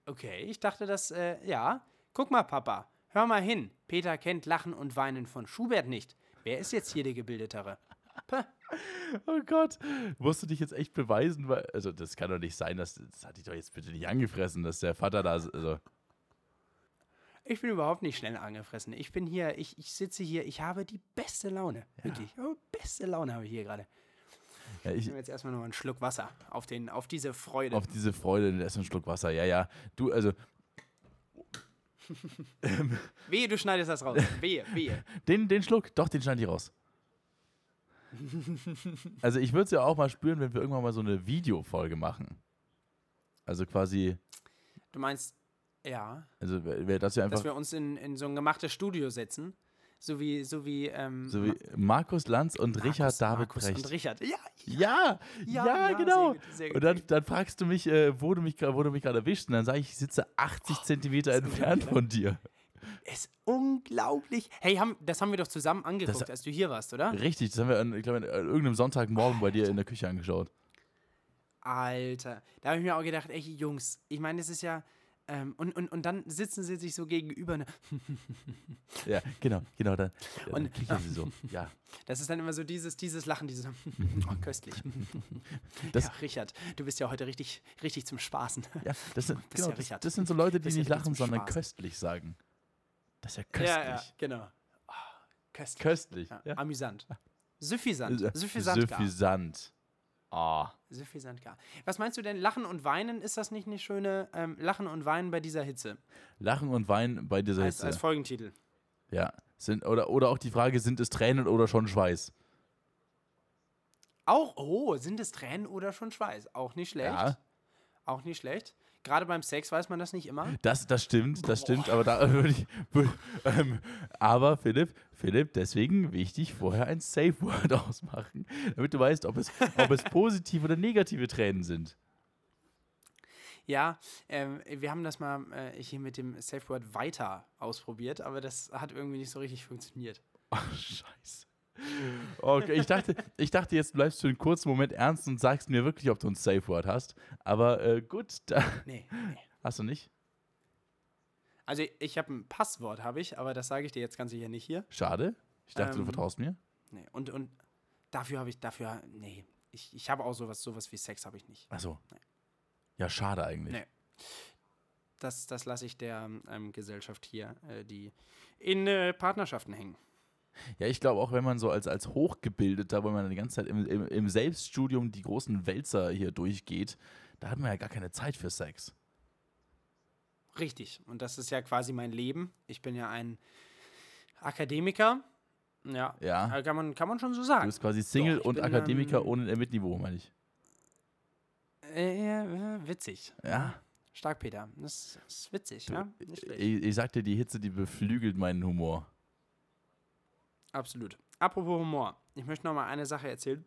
Okay, ich dachte, dass, äh, ja. Guck mal, Papa, hör mal hin. Peter kennt Lachen und Weinen von Schubert nicht. Wer ist jetzt hier der Gebildetere? Puh. (laughs) Oh Gott, musst du dich jetzt echt beweisen, weil, also das kann doch nicht sein, dass, das hat dich doch jetzt bitte nicht angefressen, dass der Vater da, also, Ich bin überhaupt nicht schnell angefressen. Ich bin hier, ich, ich sitze hier, ich habe die beste Laune. Wirklich. Oh, beste Laune habe ich hier gerade. ja, Ich nehme jetzt erstmal noch einen Schluck Wasser auf, den, auf diese Freude. auf diese Freude, erst einen Schluck Wasser, ja, ja, du, also, (laughs) Wehe, du schneidest das raus. (laughs) Wehe, wehe. den, den Schluck, doch, den schneide ich raus. Also ich würde es ja auch mal spüren, wenn wir irgendwann mal so eine Videofolge machen. Also quasi, Du meinst, ja, also wäre das ja einfach dass wir uns in, in so ein gemachtes Studio setzen. So wie, so wie, ähm, so wie Markus Lanz und Markus- Richard David Markus Brecht. und Richard. Ja, Ja, ja, Ja, ja, genau. sehr gut, sehr gut. und dann, dann fragst du mich, äh, wo du mich, gra- wo du mich gerade erwischt. Und dann sage ich, ich sitze 80 Zentimeter entfernt von dir. ist unglaublich. Hey, haben, das haben wir doch zusammen angeguckt, Das- als du hier warst, oder? Richtig, das haben wir an, ich glaube, an irgendeinem Sonntagmorgen bei dir in der Küche angeschaut. Alter, da habe ich mir auch gedacht, ey, Jungs, ich meine, das ist ja. Ähm, und, und, und dann sitzen sie sich so gegenüber. Ne? (laughs) Ja, genau, genau. Dann, ja, dann Und- kichern sie so. (laughs) Ja, Das ist dann immer so dieses, dieses Lachen, dieses (laughs) oh, köstlich. Das- ja, Richard, du bist ja heute richtig, richtig zum Spaßen. ja, das sind, genau, ja das, Richard. das sind so Leute, die nicht lachen, sondern Spaß. köstlich sagen. Das ist ja köstlich. Ja, ja, genau. Oh, köstlich. Köstlich. Amüsant. Suffisant. Äh, Suffisant Suffisant. Ah. Suffisant gar. Was meinst du denn, Lachen und Weinen, ist das nicht eine schöne ähm, Lachen und Weinen bei dieser Hitze? Lachen und Weinen bei dieser Als, Hitze. als Folgentitel. ja. Sind, oder, oder auch die Frage, sind es Tränen oder schon Schweiß? Auch, oh, sind es Tränen oder schon Schweiß? Auch nicht schlecht. Ja. Auch nicht schlecht. Gerade beim Sex weiß man das nicht immer. Das, das stimmt, das stimmt, aber da (laughs) würde ich. ähm, aber Philipp, Philipp, deswegen wichtig, vorher ein Safe Word (laughs) ausmachen, damit du weißt, ob es, ob es positive oder negative Tränen sind. Ja, ähm, wir haben das mal äh, hier mit dem Safe Word weiter ausprobiert, aber das hat irgendwie nicht so richtig funktioniert. Ach, scheiße. Okay, ich dachte, ich dachte, jetzt bleibst du einen kurzen Moment ernst und sagst mir wirklich, ob du ein Safe Word hast. Aber äh, gut, da Nee, nee. hast du nicht. Also ich habe ein Passwort, habe ich, aber das sage ich dir jetzt ganz sicher nicht hier. Schade. Ich dachte, du Ähm, vertraust mir. Nee. Und, und dafür habe ich, dafür, nee. Ich, ich habe auch sowas, sowas wie Sex habe ich nicht. Achso. Ja, schade eigentlich. Nee. Das, das lasse ich der ähm, Gesellschaft hier, äh, die in äh, Partnerschaften hängen. Ja, ich glaube auch, wenn man so als, als Hochgebildeter, wo man die ganze Zeit im, im, im Selbststudium die großen Wälzer hier durchgeht, da hat man ja gar keine Zeit für Sex. Richtig. Und das ist ja quasi mein Leben. Ich bin ja ein Akademiker. Ja. Ja. äh, Kann man, kann man schon so Du sagen. bist quasi Single Doch, und bin, Akademiker ähm, ohne M-Niveau, meine ich. Äh, äh, witzig. Ja. Stark, Peter. Das ist witzig? Nicht schlecht. Ich, ich sag dir, die Hitze, die beflügelt meinen Humor. Absolut. Apropos Humor. Ich möchte noch mal eine Sache erzählen.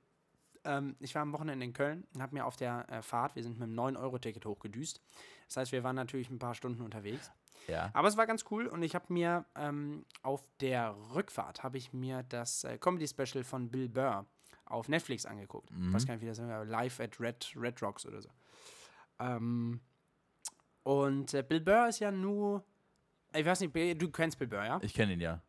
Ähm, ich war am Wochenende in Köln und habe mir auf der äh, Fahrt, wir sind mit einem 9-Euro-Ticket hochgedüst. Das heißt, wir waren natürlich ein paar Stunden unterwegs. Ja. Aber es war ganz cool und ich habe mir ähm, auf der Rückfahrt habe ich mir das äh, Comedy-Special von Bill Burr auf Netflix angeguckt. Ich weiß gar nicht, wie das heißt, Live at Red, Red Rocks oder so. Ähm, und äh, Bill Burr ist ja nur, ich weiß nicht, du kennst Bill Burr, ja? Ich kenne ihn ja.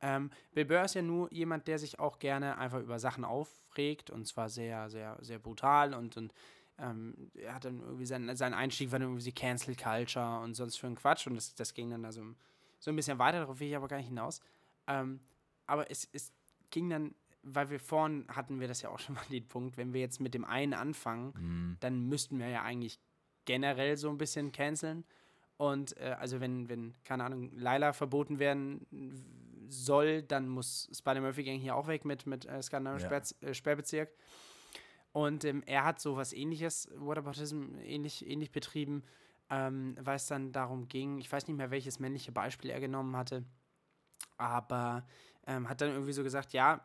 Ähm, Bill Burr ist ja nur jemand, der sich auch gerne einfach über Sachen aufregt und zwar sehr, sehr, sehr brutal und, und ähm, er hat dann irgendwie seinen, sein Einstieg war dann irgendwie Cancel Culture und sonst für einen Quatsch und das, das ging dann da so, so ein bisschen weiter, darauf will ich aber gar nicht hinaus. Ähm, aber es, es ging dann, weil wir vorhin hatten wir das ja auch (laughs) schon mal den Punkt, wenn wir jetzt mit dem einen anfangen, Hm. dann müssten wir ja eigentlich generell so ein bisschen canceln. Und äh, also wenn, wenn, keine Ahnung, Laila verboten werden soll, dann muss Spider-Murphy Gang hier auch weg mit, mit äh, skandinavischen Ja. Äh, Sperrbezirk. Und ähm, er hat sowas ähnliches, Whataboutism, ähnlich, ähnlich betrieben, ähm, weil es dann darum ging, ich weiß nicht mehr, welches männliche Beispiel er genommen hatte, aber ähm, hat dann irgendwie so gesagt, ja,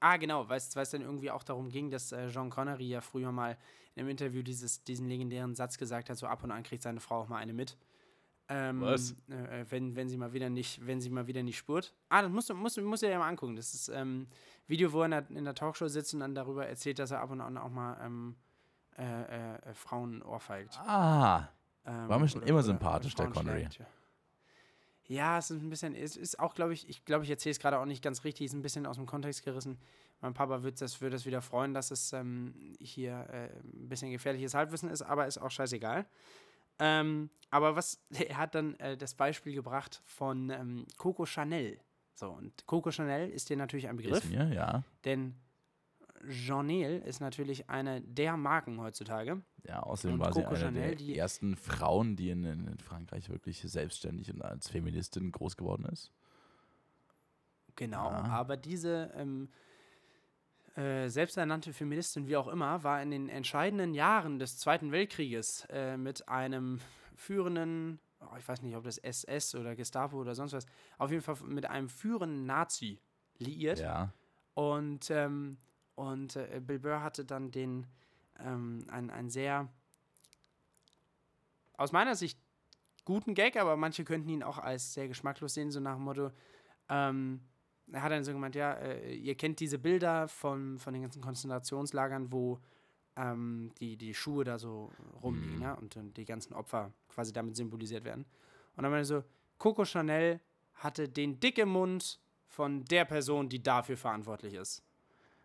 ah genau, weil es weil es dann irgendwie auch darum ging, dass äh, Jean Connery ja früher mal in einem Interview dieses, diesen legendären Satz gesagt hat, so ab und an kriegt seine Frau auch mal eine mit. Ähm, Was? Äh, äh, wenn, wenn sie mal wieder nicht, wenn sie mal wieder nicht spurt. Ah, das musst du, musst, du- musst du dir ja mal angucken. Das ist ähm, Video, wo er in der, in der Talkshow sitzt und dann darüber erzählt, dass er ab und an auch mal ähm, äh, äh, äh, Frauen ohrfeigt. Ah, Ähm, War mir schon oder- immer oder- sympathisch, oder der Connery. schlägt, Ja. Ja, es ist ein bisschen, es ist auch, glaube ich, ich glaube, ich erzähle es gerade auch nicht ganz richtig, ist ein bisschen aus dem Kontext gerissen. Mein Papa wird das, würde das wieder freuen, dass es ähm, hier äh, ein bisschen gefährliches Halbwissen ist, aber ist auch scheißegal. Ähm, aber was, (laughs) er hat dann äh, das Beispiel gebracht von ähm, Coco Chanel. So, und Coco Chanel ist dir natürlich ein Begriff. ist mir, ja. Denn Janelle ist natürlich eine der Marken heutzutage. Ja, außerdem Und war sie Coco eine Chanel, der die- ersten Frauen, die in, in Frankreich wirklich selbstständig und als Feministin groß geworden ist. Genau. Ja. Aber diese ähm, äh, selbsternannte Feministin, wie auch immer, war in den entscheidenden Jahren des Zweiten Weltkrieges äh, mit einem führenden, oh, ich weiß nicht, ob das SS oder Gestapo oder sonst was, auf jeden Fall mit einem führenden Nazi liiert. Ja. Und, ähm, und äh, Bill Burr hatte dann den, ähm, ein, ein sehr, aus meiner Sicht, guten Gag, aber manche könnten ihn auch als sehr geschmacklos sehen, so nach dem Motto, ähm, er hat dann so gemeint, ja, äh, ihr kennt diese Bilder von, von den ganzen Konzentrationslagern, wo ähm, die, die Schuhe da so rumliegen, Mhm. ja, und, dann die ganzen Opfer quasi damit symbolisiert werden. Und dann meinte er so, Coco Chanel hatte den dicken Mund von der Person, die dafür verantwortlich ist.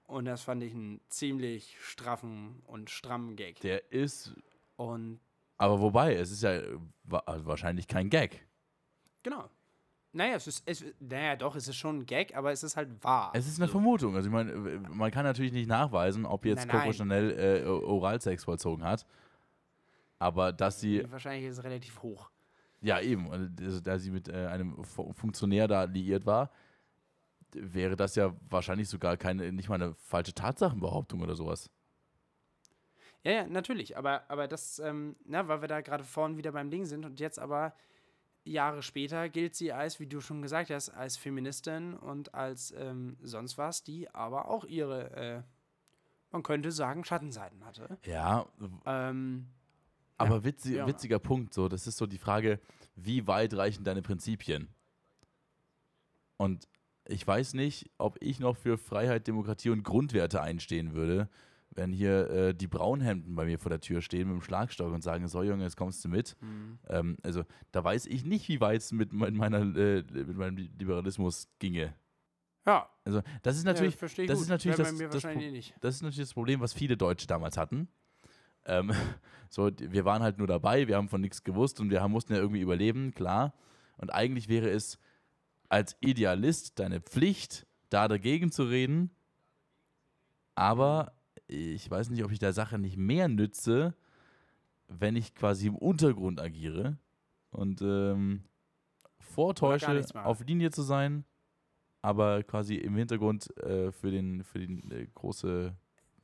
Und das fand ich einen ziemlich straffen und strammen Gag. Der ist, Und aber wobei, es ist ja äh, also wahrscheinlich kein Gag. genau. Naja, es ist, es, naja, doch, es ist schon ein Gag, aber es ist halt wahr. Es ist eine. Vermutung. Also ich meine, man kann natürlich nicht nachweisen, ob jetzt Nein, Coco nein. Chanel äh, Oralsex vollzogen hat. Aber dass sie, Wahrscheinlich ist es relativ hoch. ja eben, also da sie mit äh, einem Fu- Funktionär da liiert war, wäre das ja wahrscheinlich sogar keine, nicht mal eine falsche Tatsachenbehauptung oder sowas. Ja, ja, natürlich. Aber, aber das, ähm, na, weil wir da gerade vorhin wieder beim Ding sind und jetzt aber Jahre später gilt sie als, wie du schon gesagt hast, als Feministin und als ähm, sonst was, die aber auch ihre, äh, man könnte sagen, Schattenseiten hatte. Ja, Ähm, aber witzig, ja. witziger Punkt, so, das ist so die Frage, wie weit reichen deine Prinzipien? Und ich weiß nicht, ob ich noch für Freiheit, Demokratie und Grundwerte einstehen würde, wenn hier äh, die Braunhemden bei mir vor der Tür stehen mit dem Schlagstock und sagen, so Junge, jetzt kommst du mit. hm. Ähm, also da weiß ich nicht, wie weit es mit, mein- meiner, äh, mit meinem Liberalismus ginge. ja, Also das ist natürlich, ja, das gut. ist natürlich das- das eh nicht. das ist natürlich das Problem, was viele Deutsche damals hatten. Ähm, (laughs) so, wir waren halt nur dabei, wir haben von nichts gewusst und wir haben, mussten ja irgendwie überleben, klar. Und eigentlich wäre es als Idealist deine Pflicht, da dagegen zu reden. Aber ich weiß nicht, ob ich der Sache nicht mehr nütze, wenn ich quasi im Untergrund agiere und ähm, vortäusche, auf Linie zu sein, aber quasi im Hintergrund äh, für den, für den äh, große,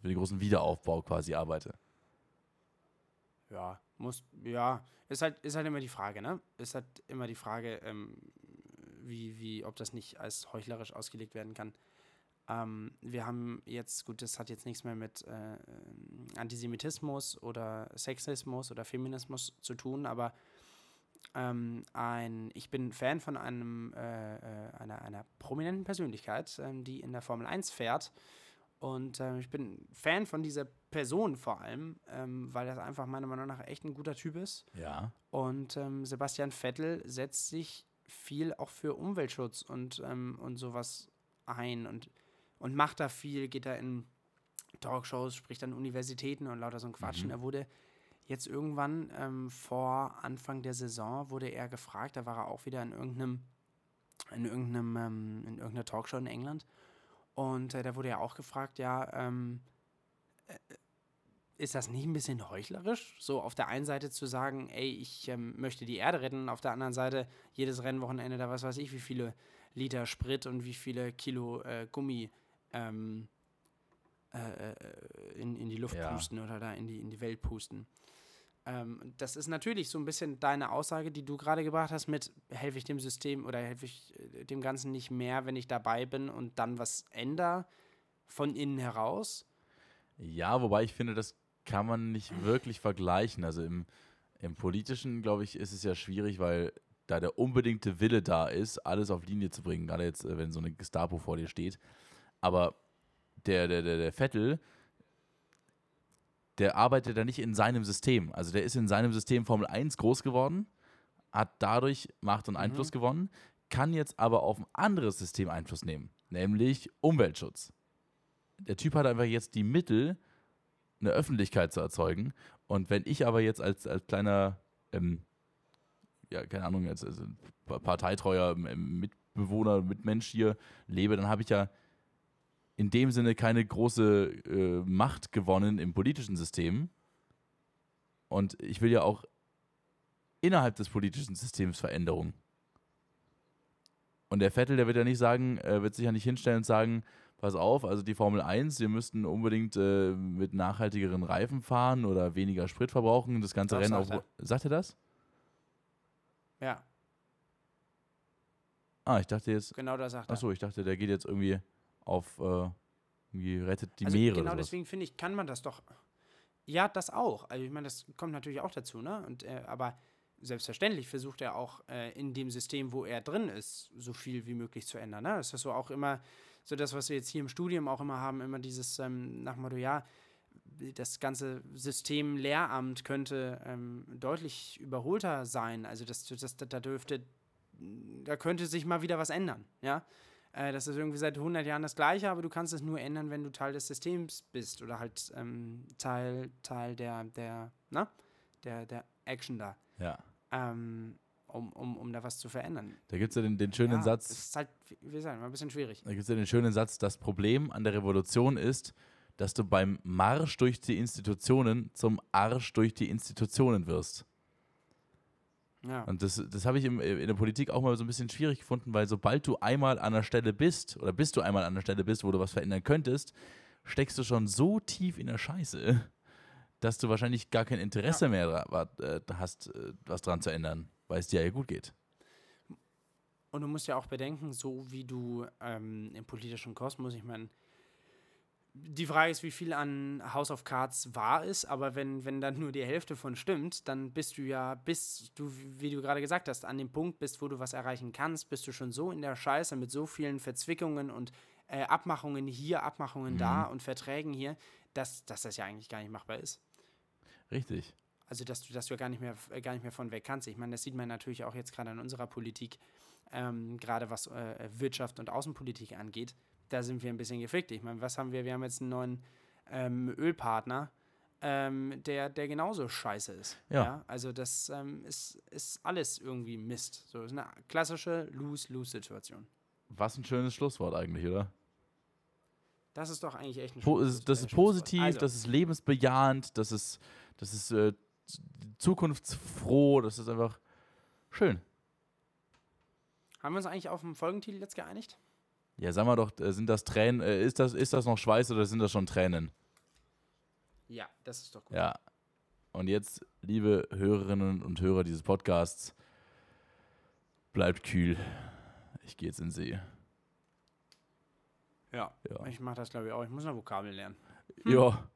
für den großen Wiederaufbau quasi arbeite. Ja, muss, ja, ist halt, ist halt immer die Frage, ne? Ist halt immer die Frage, ähm, wie, wie, ob das nicht als heuchlerisch ausgelegt werden kann. Ähm, wir haben jetzt, gut, das hat jetzt nichts mehr mit äh, Antisemitismus oder Sexismus oder Feminismus zu tun, aber ähm, ein, ich bin Fan von einem, äh, äh, einer, einer prominenten Persönlichkeit, ähm, die in der Formel 1 fährt. Und ähm, ich bin Fan von dieser Person vor allem, ähm, weil das einfach meiner Meinung nach echt ein guter Typ ist. Ja. Und ähm, Sebastian Vettel setzt sich viel auch für Umweltschutz und, ähm, und sowas ein und, und macht da viel, geht da in Talkshows, spricht an Universitäten und lauter so ein Quatsch. Mhm. Und er wurde jetzt irgendwann ähm, vor Anfang der Saison wurde er gefragt, da war er auch wieder in irgendeinem, in irgendeinem, ähm, in irgendeiner Talkshow in England. Und äh, da wurde er auch gefragt, ja, ähm, äh, ist das nicht ein bisschen heuchlerisch, so auf der einen Seite zu sagen, ey, ich ähm, möchte die Erde retten, auf der anderen Seite jedes Rennwochenende da was weiß ich, wie viele Liter Sprit und wie viele Kilo äh, Gummi ähm, äh, äh, in, in die Luft Ja. pusten oder da in die, in die Welt pusten. Ähm, das ist natürlich so ein bisschen deine Aussage, die du gerade gebracht hast mit, helfe ich dem System oder helfe ich äh, dem Ganzen nicht mehr, wenn ich dabei bin und dann was ändere von innen heraus. Ja, wobei ich finde, das kann man nicht wirklich vergleichen. Also im, im Politischen, glaube ich, ist es ja schwierig, weil da der unbedingte Wille da ist, alles auf Linie zu bringen, gerade jetzt, äh, wenn so eine Gestapo vor dir steht. Aber der, der, der, der Vettel, der arbeitet ja nicht in seinem System. Also der ist in seinem System Formel 1 groß geworden, hat dadurch Macht und Einfluss gewonnen, kann jetzt aber auf ein anderes System Einfluss nehmen, nämlich Umweltschutz. Der Typ hat einfach jetzt die Mittel, eine Öffentlichkeit zu erzeugen. Und wenn ich aber jetzt als, als kleiner, ähm, ja, keine Ahnung, als, als parteitreuer Mitbewohner, Mitmensch hier lebe, dann habe ich ja in dem Sinne keine große äh, Macht gewonnen im politischen System. Und ich will ja auch innerhalb des politischen Systems Veränderung. Und der Vettel, der wird ja nicht sagen, äh, wird sich ja nicht hinstellen und sagen, pass auf, also die Formel 1, wir müssten unbedingt äh, mit nachhaltigeren Reifen fahren oder weniger Sprit verbrauchen, das ganze Doch, Rennen sagt auch. Sagt er das? Ja, Ah, ich dachte jetzt, genau das sagt er. achso, ich dachte, der geht jetzt irgendwie auf, äh, rettet die also Meere. Genau deswegen finde ich, kann man das doch. Ja, das auch. Also ich meine, das kommt natürlich auch dazu, ne? Und, äh, aber selbstverständlich versucht er auch äh, in dem System, wo er drin ist, so viel wie möglich zu ändern. Ne? Das ist so auch immer so das, was wir jetzt hier im Studium auch immer haben, immer dieses ähm, nach Motto, ja, das ganze System Lehramt könnte ähm, deutlich überholter sein. Also das, das, da dürfte, da könnte sich mal wieder was ändern, ja. Äh, das ist irgendwie seit 100 Jahren das Gleiche, aber du kannst es nur ändern, wenn du Teil des Systems bist oder halt ähm, Teil, Teil der, der, na, der, der Action da, Ja. ähm, um, um, um da was zu verändern. Da gibt es ja den, den schönen ja, Satz, Es ist halt, wie gesagt, immer ein bisschen schwierig. Da gibt es ja den schönen Satz, das Problem an der Revolution ist, dass du beim Marsch durch die Institutionen zum Arsch durch die Institutionen wirst. Ja. Und das, das habe ich im, in der Politik auch mal so ein bisschen schwierig gefunden, weil sobald du einmal an der Stelle bist, oder bis du einmal an der Stelle bist, wo du was verändern könntest, steckst du schon so tief in der Scheiße, dass du wahrscheinlich gar kein Interesse mehr dra- wa- äh, hast, äh, was dran zu ändern, weil es dir ja gut geht. Und du musst ja auch bedenken, so wie du ähm, im politischen Kosmos, ich meine, die Frage ist, wie viel an House of Cards wahr ist, aber wenn, wenn dann nur die Hälfte von stimmt, dann bist du ja, bis du, wie du gerade gesagt hast, an dem Punkt bist, wo du was erreichen kannst, bist du schon so in der Scheiße mit so vielen Verzwickungen und äh, Abmachungen hier, Abmachungen da und Verträgen hier, dass, dass das ja eigentlich gar nicht machbar ist. Richtig. Also, dass du, dass du ja gar nicht mehr, äh, gar nicht mehr von weg kannst. Ich meine, das sieht man natürlich auch jetzt gerade in unserer Politik, ähm, gerade was äh, Wirtschaft und Außenpolitik angeht. Da sind wir ein bisschen gefickt. Ich meine, was haben wir? Wir haben jetzt einen neuen ähm, Ölpartner, ähm, der, der genauso scheiße ist. Ja. Also, das ähm, ist, ist alles irgendwie Mist. So ist eine klassische Lose-Lose-Situation. Was ein schönes Schlusswort eigentlich, oder? Das ist doch eigentlich echt ein Po schönes, ist, das äh, ist Schlusswort. positiv, Also, das ist lebensbejahend, das ist, das ist äh, zukunftsfroh, das ist einfach schön. haben wir uns eigentlich auf den Folgentitel jetzt geeinigt? Ja, sag mal doch, äh, sind das Tränen, äh, ist, das, ist das noch Schweiß oder sind das schon Tränen? Ja, das ist doch gut. Ja. Und jetzt, liebe Hörerinnen und Hörer dieses Podcasts, bleibt kühl. Ich gehe jetzt in den See. Ja. Ja. Ich mache das, glaube ich, auch. Ich muss noch Vokabeln lernen. Ja,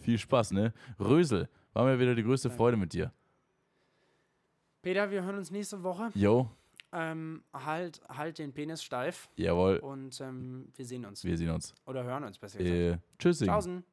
viel Spaß, ne? Rösel, war mir wieder die größte Freude mit dir. Peter, wir hören uns nächste Woche. Jo, Ähm, halt, halt den Penis steif jawohl, und ähm, wir sehen uns. wir sehen uns. Oder hören uns besser gesagt. Äh, tschüssing. Tschaußen.